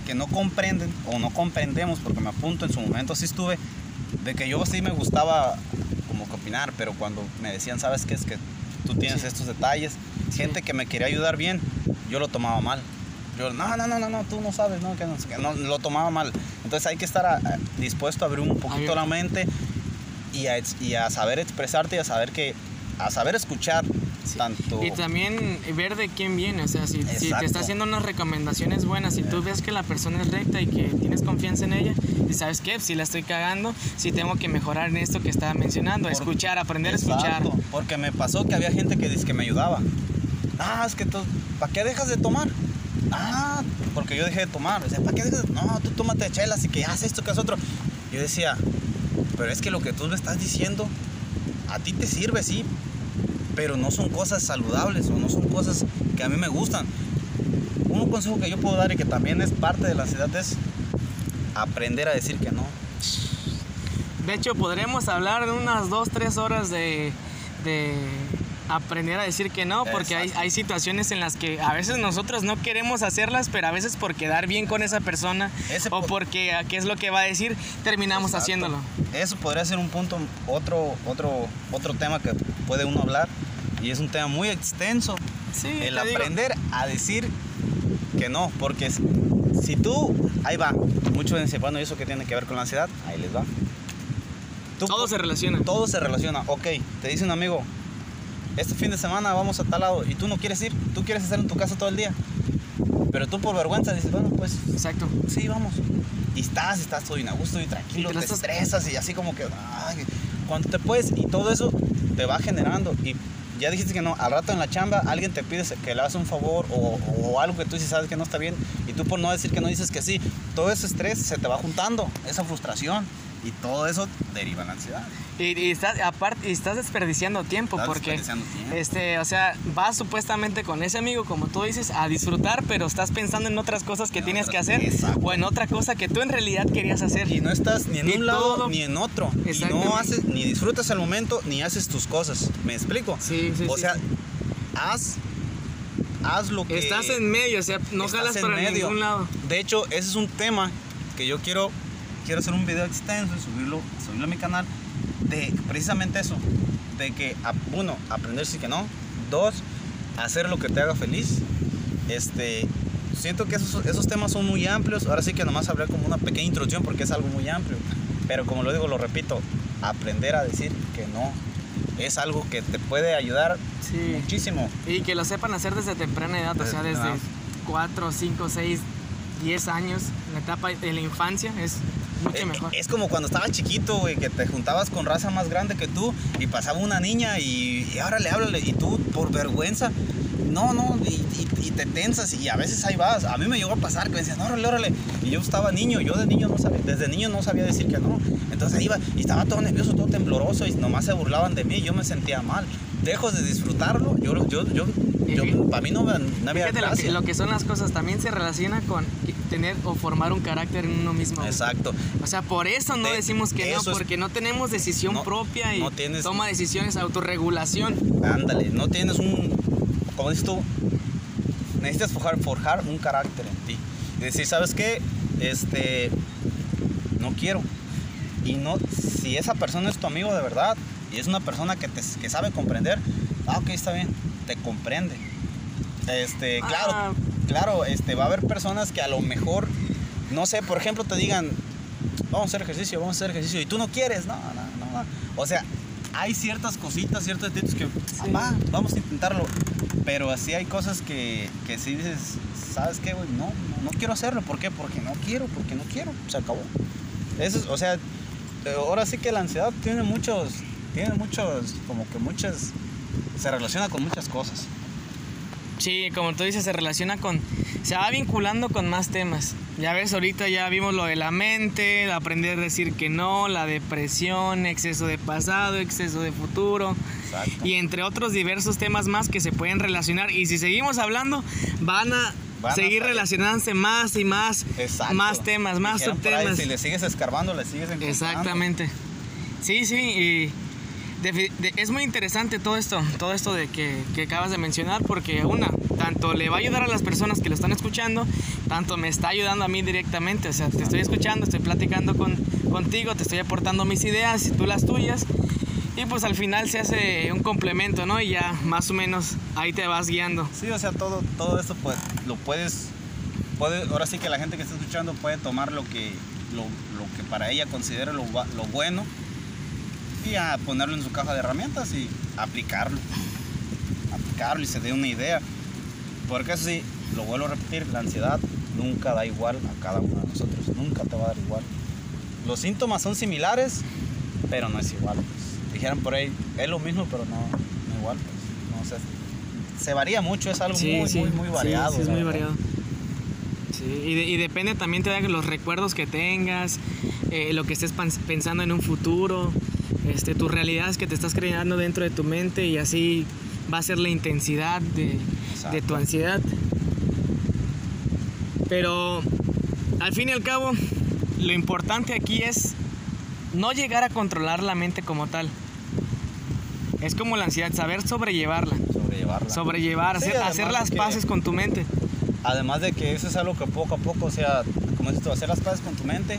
Speaker 2: que no comprenden o no comprendemos porque me apunto en su momento sí estuve de que yo sí me gustaba como que opinar pero cuando me decían sabes qué es que tú tienes
Speaker 1: Sí.
Speaker 2: estos detalles gente que me quería ayudar bien yo lo tomaba mal yo no no no no no tú no sabes no que no, qué", no lo tomaba mal entonces hay que estar a- a- dispuesto a abrir un poquito
Speaker 1: Abierto.
Speaker 2: la mente y a, y a saber expresarte y a saber que a saber escuchar
Speaker 1: Sí.
Speaker 2: tanto
Speaker 1: Y también ver de quién viene, o sea, si, si te está haciendo unas recomendaciones buenas, si tú ves que la persona es recta y que tienes confianza en ella, y sabes qué, si la estoy cagando, si tengo que mejorar en esto que estaba mencionando,
Speaker 2: Por-
Speaker 1: escuchar, aprender a escuchar.
Speaker 2: Porque me pasó que había gente que dice que me ayudaba. Ah, es que tú, ¿para qué dejas de tomar? Ah, porque yo dejé de tomar. O sea, ¿para qué dejas de No, tú tómate chelas y que haces esto, que haces otro. Yo decía, pero es que lo que tú me estás diciendo, a ti te sirve, sí, pero no son cosas saludables o no son cosas que a mí me gustan. Un consejo que yo puedo dar y que también es parte de la ansiedad es aprender a decir que no.
Speaker 1: De hecho, podremos hablar de unas dos, tres horas de, de aprender a decir que no, porque hay, hay situaciones en las que a veces nosotros no queremos hacerlas, pero a veces por quedar bien con esa persona
Speaker 2: Ese
Speaker 1: o
Speaker 2: po-
Speaker 1: porque a qué es lo que va a decir, terminamos
Speaker 2: Exacto.
Speaker 1: haciéndolo.
Speaker 2: Eso podría ser un punto, otro, otro, otro tema que puede uno hablar y es un tema muy extenso.
Speaker 1: Sí,
Speaker 2: el
Speaker 1: digo.
Speaker 2: aprender a decir que no, porque si, si tú, ahí va, muchos dicen, bueno, ¿y eso qué tiene que ver con la ansiedad? Ahí les va. Tú-
Speaker 1: Todo se relaciona.
Speaker 2: todo se relaciona. Ok, te dice un amigo, este fin de semana vamos a tal lado y tú no quieres ir, tú quieres estar en tu casa todo el día. Pero tú por vergüenza dices, bueno, pues
Speaker 1: Exacto.
Speaker 2: sí, vamos. Y estás, estás todo bien a gusto y tranquilo,
Speaker 1: Y te
Speaker 2: estresas y así como que, ay, cuando te puedes, y todo eso te va generando. Y ya dijiste que no, al rato en la chamba alguien te pide que le hagas un favor o, algo que tú dices, sabes que no está bien, y tú por no decir que no dices que sí, todo ese estrés se te va juntando, esa frustración, y todo eso deriva en la ansiedad.
Speaker 1: Y, y estás, aparte, y estás desperdiciando tiempo
Speaker 2: Estás
Speaker 1: porque,
Speaker 2: desperdiciando tiempo.
Speaker 1: este, o sea, vas supuestamente con ese amigo, como tú dices, a disfrutar, pero estás pensando en otras cosas que
Speaker 2: En
Speaker 1: tienes que hacer
Speaker 2: exacto.
Speaker 1: o en otra cosa que tú en realidad querías hacer.
Speaker 2: Y no estás ni en
Speaker 1: Y
Speaker 2: un lado ni en otro. Y no haces, ni disfrutas el momento, ni haces tus cosas. ¿Me explico?
Speaker 1: Sí, sí,
Speaker 2: O
Speaker 1: sí,
Speaker 2: sea,
Speaker 1: sí.
Speaker 2: haz, haz lo que...
Speaker 1: Estás en medio, o sea, no jalas para
Speaker 2: medio.
Speaker 1: ningún lado.
Speaker 2: De hecho, ese es un tema que yo quiero, quiero hacer un video extenso y subirlo, subirlo a mi canal de precisamente eso, de que, uno, aprender sí que no, dos, hacer lo que te haga feliz, este, siento que esos, esos temas son muy amplios. Ahora sí que nomás hablé como una pequeña introducción porque es algo muy amplio. Pero como lo digo, lo repito, aprender a decir que no es algo que te puede ayudar
Speaker 1: Sí.
Speaker 2: muchísimo.
Speaker 1: Y que lo sepan hacer desde temprana edad, o sea,
Speaker 2: Desde-
Speaker 1: desde
Speaker 2: ah.
Speaker 1: 4, 5, 6, 10 años, en la etapa de la infancia, es mucho
Speaker 2: Eh,
Speaker 1: mejor.
Speaker 2: Es como cuando estabas chiquito, güey, que te juntabas con raza más grande que tú y pasaba una niña y, y ahora le háblale y tú por vergüenza, no, no, y, y- y te tensas y a veces ahí vas. A mí me llegó a pasar que me decían, órale, órale. Y yo estaba niño, yo de niño no sabía, desde niño no sabía decir que no. Entonces ahí iba y estaba todo nervioso, todo tembloroso y nomás se burlaban de mí y yo me sentía mal. Dejo de disfrutarlo, yo, yo, yo, yo para mí no, no había
Speaker 1: Fíjate lo que,
Speaker 2: gracia.
Speaker 1: lo que son las cosas, también se relaciona con tener o formar un carácter en uno mismo.
Speaker 2: Exacto.
Speaker 1: O sea, por eso no
Speaker 2: De-
Speaker 1: decimos que no,
Speaker 2: es-
Speaker 1: porque no tenemos decisión
Speaker 2: No-
Speaker 1: propia y
Speaker 2: no tienes-
Speaker 1: toma decisiones, autorregulación.
Speaker 2: Ándale, no tienes un, como dices tú, necesitas forjar, forjar un carácter en ti. Y decir, ¿sabes qué? Este, no quiero. Y no, si esa persona es tu amigo de verdad y es una persona que, te, que sabe comprender, ah, ok, está bien, te comprende. Este, claro,
Speaker 1: Ah.
Speaker 2: claro, este, va a haber personas que a lo mejor, no sé, por ejemplo, te digan, vamos a hacer ejercicio, vamos a hacer ejercicio, y tú no quieres, no, no, no. no. O sea, hay ciertas cositas, ciertos detalles que, ah, va, vamos a intentarlo. Pero así hay cosas que, que sí dices, ¿sabes qué, güey? No, no, no quiero hacerlo. ¿Por qué? Porque no quiero, porque no quiero. Se acabó. Eso es, o sea, ahora sí que la ansiedad tiene muchos, tiene muchos, como que muchas, se relaciona con muchas cosas.
Speaker 1: Sí, como tú dices, se relaciona con. Se va vinculando con más temas. Ya ves, ahorita ya vimos lo de la mente, de aprender a decir que no, la depresión, exceso de pasado, exceso de futuro.
Speaker 2: Exacto.
Speaker 1: Y entre otros diversos temas más que se pueden relacionar. Y si seguimos hablando, van a,
Speaker 2: Van
Speaker 1: seguir relacionándose más y más.
Speaker 2: Exacto.
Speaker 1: Más temas, más
Speaker 2: Dijeron ahí,
Speaker 1: subtemas.
Speaker 2: si le sigues escarbando, le sigues encontrando.
Speaker 1: Exactamente. Sí, sí, y defi- de- es muy interesante todo esto, todo esto de que, que acabas de mencionar, porque una, tanto le va a ayudar a las personas que lo están escuchando, tanto me está ayudando a mí directamente. O sea, te estoy escuchando, estoy platicando con, contigo, te estoy aportando mis ideas y tú las tuyas. Y pues al final se hace un complemento, ¿no? Y ya más o menos ahí te vas guiando.
Speaker 2: Sí, o sea, todo, todo esto pues lo puedes, puede, ahora sí que la gente que está escuchando puede tomar lo que, lo, lo que para ella considere lo, lo bueno y a ponerlo en su caja de herramientas y aplicarlo. Aplicarlo y se dé una idea. Porque eso sí, lo vuelvo a repetir, la ansiedad nunca da igual a cada uno de nosotros. Nunca te va a dar igual. Los síntomas son similares, pero no es igual. Pues. Dijeran por ahí, es lo mismo, pero no, no igual. Pues. No, o sea, se varía mucho, es algo muy, muy, muy
Speaker 1: sí,
Speaker 2: variado.
Speaker 1: sí, es muy variado. Sí, y, de- y depende también te da los recuerdos que tengas, eh, lo que estés pensando en un futuro, este, tus realidades que te estás creando dentro de tu mente y así va a ser la intensidad de, tu ansiedad. Pero al fin y al cabo, lo importante aquí es no llegar a controlar la mente como tal. Es como la ansiedad, saber sobrellevarla.
Speaker 2: Sobrellevarla.
Speaker 1: Sobrellevar,
Speaker 2: Sí,
Speaker 1: hacer, hacer las
Speaker 2: que-
Speaker 1: paces con tu mente.
Speaker 2: Además de que eso es algo que poco a poco, o sea, como dices tú, hacer las paces con tu mente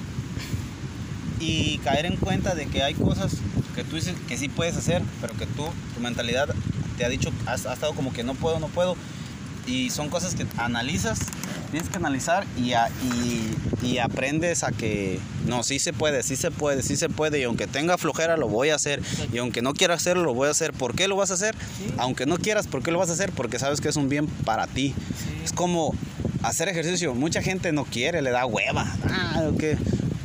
Speaker 2: y caer en cuenta de que hay cosas que tú dices que sí puedes hacer, pero que tú, tu mentalidad te ha dicho, has, has estado como que no puedo, no puedo. Y son cosas que analizas, tienes que analizar y, a- y, y aprendes a que no, sí se puede, sí se puede, sí se puede. Y aunque tenga flojera, lo voy a hacer. Y aunque no quiera hacerlo, lo voy a hacer. ¿Por qué lo vas a hacer?
Speaker 1: Sí.
Speaker 2: Aunque no quieras, ¿por qué lo vas a hacer? Porque sabes que es un bien para ti. Es como hacer ejercicio. Mucha gente no quiere, le da hueva. Ah, ok.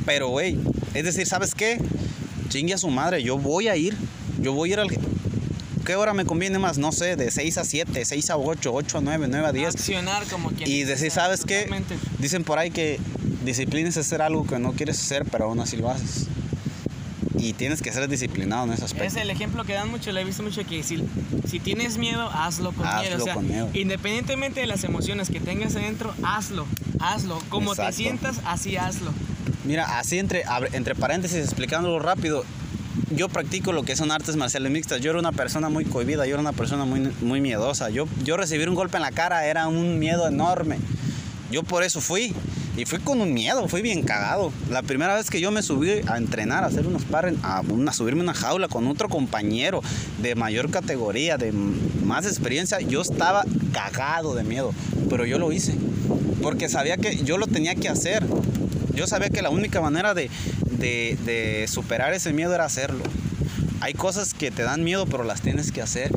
Speaker 2: Pero, güey, es decir, ¿sabes qué? Chingue a su madre, yo voy a ir. Yo voy a ir al... ¿Qué hora me conviene más? No sé, de 6 a 7, 6 a 8, 8 a 9, 9 a 10.
Speaker 1: Accionar como quien
Speaker 2: Y decir, ¿sabes qué? Dicen por ahí que disciplina es hacer algo que no quieres hacer, pero aún así lo haces. Y tienes que ser disciplinado en ese
Speaker 1: Es
Speaker 2: aspecto.
Speaker 1: el ejemplo que dan mucho, lo he visto mucho que si, si tienes miedo, hazlo con
Speaker 2: Hazlo
Speaker 1: miedo. O sea,
Speaker 2: con miedo.
Speaker 1: independientemente de las emociones que tengas adentro, hazlo, hazlo. Como te
Speaker 2: Exacto.
Speaker 1: sientas, así hazlo.
Speaker 2: Mira, así entre, entre paréntesis, explicándolo rápido, yo practico lo que son artes marciales mixtas. Yo era una persona muy cohibida, yo era una persona muy, muy miedosa. Yo, yo recibir un golpe en la cara era un miedo enorme. Yo por eso fui. Y fui con un miedo, fui bien cagado. La primera vez que yo me subí a entrenar, a hacer unos pares, a, una- subirme a una jaula con otro compañero de mayor categoría, de más experiencia, yo estaba cagado de miedo. Pero yo lo hice. Porque sabía que yo lo tenía que hacer. Yo sabía que la única manera de, de, de superar ese miedo era hacerlo. Hay cosas que te dan miedo, pero las tienes que hacer.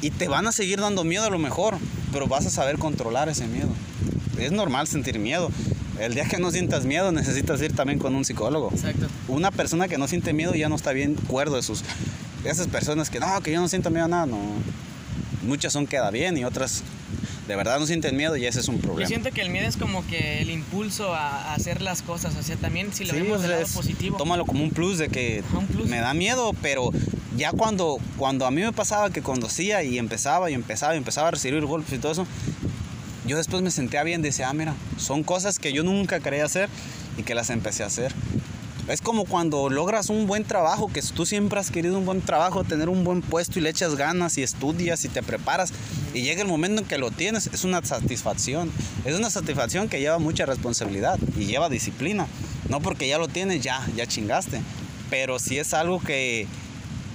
Speaker 2: Y te van a seguir dando miedo a lo mejor, pero vas a saber controlar ese miedo. Es normal sentir miedo. El día que no sientas miedo necesitas ir también con un psicólogo.
Speaker 1: Exacto.
Speaker 2: Una persona que no siente miedo ya no está bien cuerdo de sus... Esas personas que no, que yo no siento miedo a nada, no. Muchas son queda bien y otras de verdad no sienten miedo y ese es un
Speaker 1: Yo
Speaker 2: problema.
Speaker 1: siento que el miedo es como que el impulso a, a hacer las cosas, o sea, también si lo
Speaker 2: Sí,
Speaker 1: vemos del lado
Speaker 2: es-
Speaker 1: positivo.
Speaker 2: Tómalo como un plus de que
Speaker 1: plus.
Speaker 2: me da miedo, pero ya cuando, cuando a mí me pasaba que conducía y empezaba y empezaba y empezaba a recibir golpes y todo eso, yo después me sentía bien, decía, ah, mira, son cosas que yo nunca quería hacer y que las empecé a hacer. Es como cuando logras un buen trabajo, que tú siempre has querido un buen trabajo, tener un buen puesto y le echas ganas y estudias y te preparas y llega el momento en que lo tienes, es una satisfacción. Es una satisfacción que lleva mucha responsabilidad y lleva disciplina. No porque ya lo tienes, ya, ya chingaste. Pero si es algo que,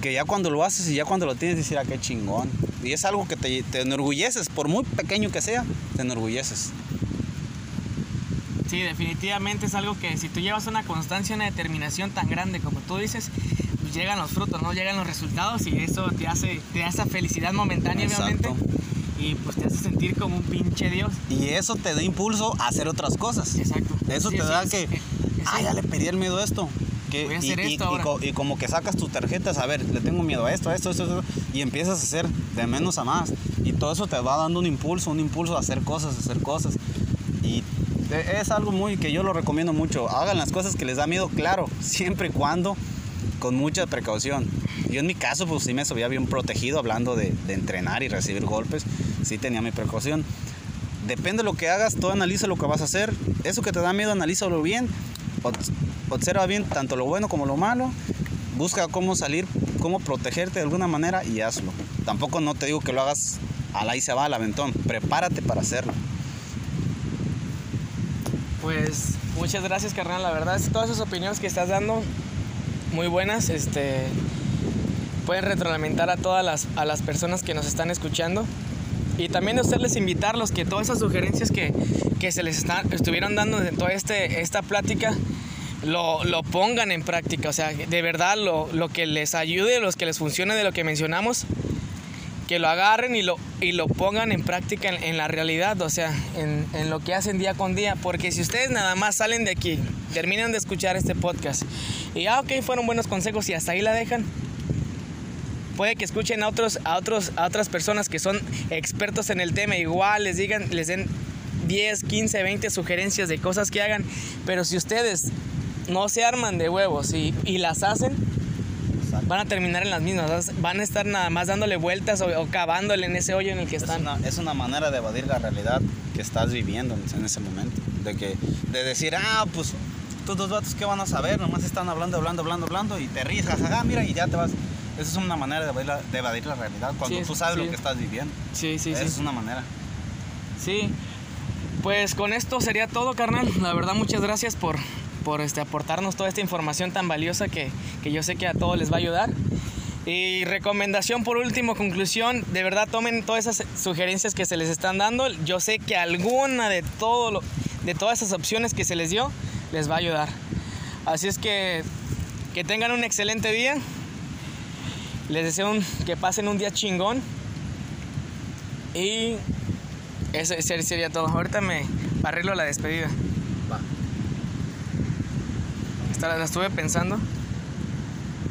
Speaker 2: que ya cuando lo haces y ya cuando lo tienes, dices, ah, qué chingón. Y es algo que te, te enorgulleces, por muy pequeño que sea, te enorgulleces.
Speaker 1: Sí, definitivamente es algo que si tú llevas una constancia, una determinación tan grande como tú dices, pues llegan los frutos, ¿no? Llegan los resultados y eso te hace, te da esa felicidad momentánea,
Speaker 2: Exacto.
Speaker 1: obviamente. Y pues te hace sentir como un pinche Dios.
Speaker 2: Y eso te da impulso a hacer otras cosas.
Speaker 1: Exacto.
Speaker 2: Eso
Speaker 1: Sí,
Speaker 2: te
Speaker 1: sí,
Speaker 2: da que, ah, ya le pedí el miedo a esto. Que,
Speaker 1: Voy a
Speaker 2: y,
Speaker 1: hacer
Speaker 2: y-
Speaker 1: esto
Speaker 2: y
Speaker 1: ahora.
Speaker 2: co- y como que sacas tus tarjetas, a ver, le tengo miedo a esto, a esto, a esto, a esto, y empiezas a hacer de menos a más. Y todo eso te va dando un impulso, un impulso a hacer cosas, a hacer cosas. Y es algo muy que yo lo recomiendo mucho. Hagan las cosas que les da miedo, claro, siempre y cuando con mucha precaución. Yo en mi caso, pues sí me subía bien protegido hablando de, entrenar y recibir golpes. Sí tenía mi precaución. Depende de lo que hagas, tú analiza lo que vas a hacer. Eso que te da miedo, analízalo bien. Obs- Observa bien tanto lo bueno como lo malo. Busca cómo salir, cómo protegerte de alguna manera y hazlo. Tampoco no te digo que lo hagas a la y se va al aventón. Prepárate para hacerlo.
Speaker 1: Pues muchas gracias, carnal. La verdad, todas esas opiniones que estás dando, muy buenas. Este, pueden retroalimentar a todas las, a las personas que nos están escuchando. Y también a ustedes invitarlos que todas esas sugerencias que, que se les estuvieron dando en toda este, esta plática, lo, lo pongan en práctica. O sea, de verdad, lo, lo que les ayude, los que les funcione de lo que mencionamos, que lo agarren y lo, y lo pongan en práctica en, la realidad, o sea, en, en lo que hacen día con día. Porque si ustedes nada más salen de aquí, terminan de escuchar este podcast y, ah, ok, fueron buenos consejos y hasta ahí la dejan, puede que escuchen a, otros, a, otros, a otras personas que son expertos en el tema, igual les digan, les den 10, 15, 20 sugerencias de cosas que hagan, pero si ustedes no se arman de huevos y, y las hacen, van a terminar en las mismas, van a estar nada más dándole vueltas o, o cavándole en ese hoyo en el que
Speaker 2: Es
Speaker 1: están.
Speaker 2: una, es una manera de evadir la realidad que estás viviendo en, ese momento. De, que, de decir, ah, pues estos dos vatos, ¿qué van a saber? Nomás están hablando, hablando, hablando, hablando y te ríes, jajaja, mira, y ya te vas. Esa es una manera de evadir la, de evadir la realidad cuando
Speaker 1: Sí,
Speaker 2: tú sabes
Speaker 1: sí.
Speaker 2: lo que estás viviendo.
Speaker 1: Sí, sí,
Speaker 2: Esa
Speaker 1: sí.
Speaker 2: es una manera.
Speaker 1: Sí. Pues con esto sería todo, carnal. La verdad, muchas gracias por, por este, aportarnos toda esta información tan valiosa que, que yo sé que a todos les va a ayudar. Y recomendación por último, conclusión, de verdad tomen todas esas sugerencias que se les están dando. Yo sé que alguna de, lo- de todas esas opciones que se les dio les va a ayudar. Así es que que tengan un excelente día. Les deseo un- que pasen un día chingón. Y eso sería todo. Ahorita me arreglo la despedida. La la estuve pensando.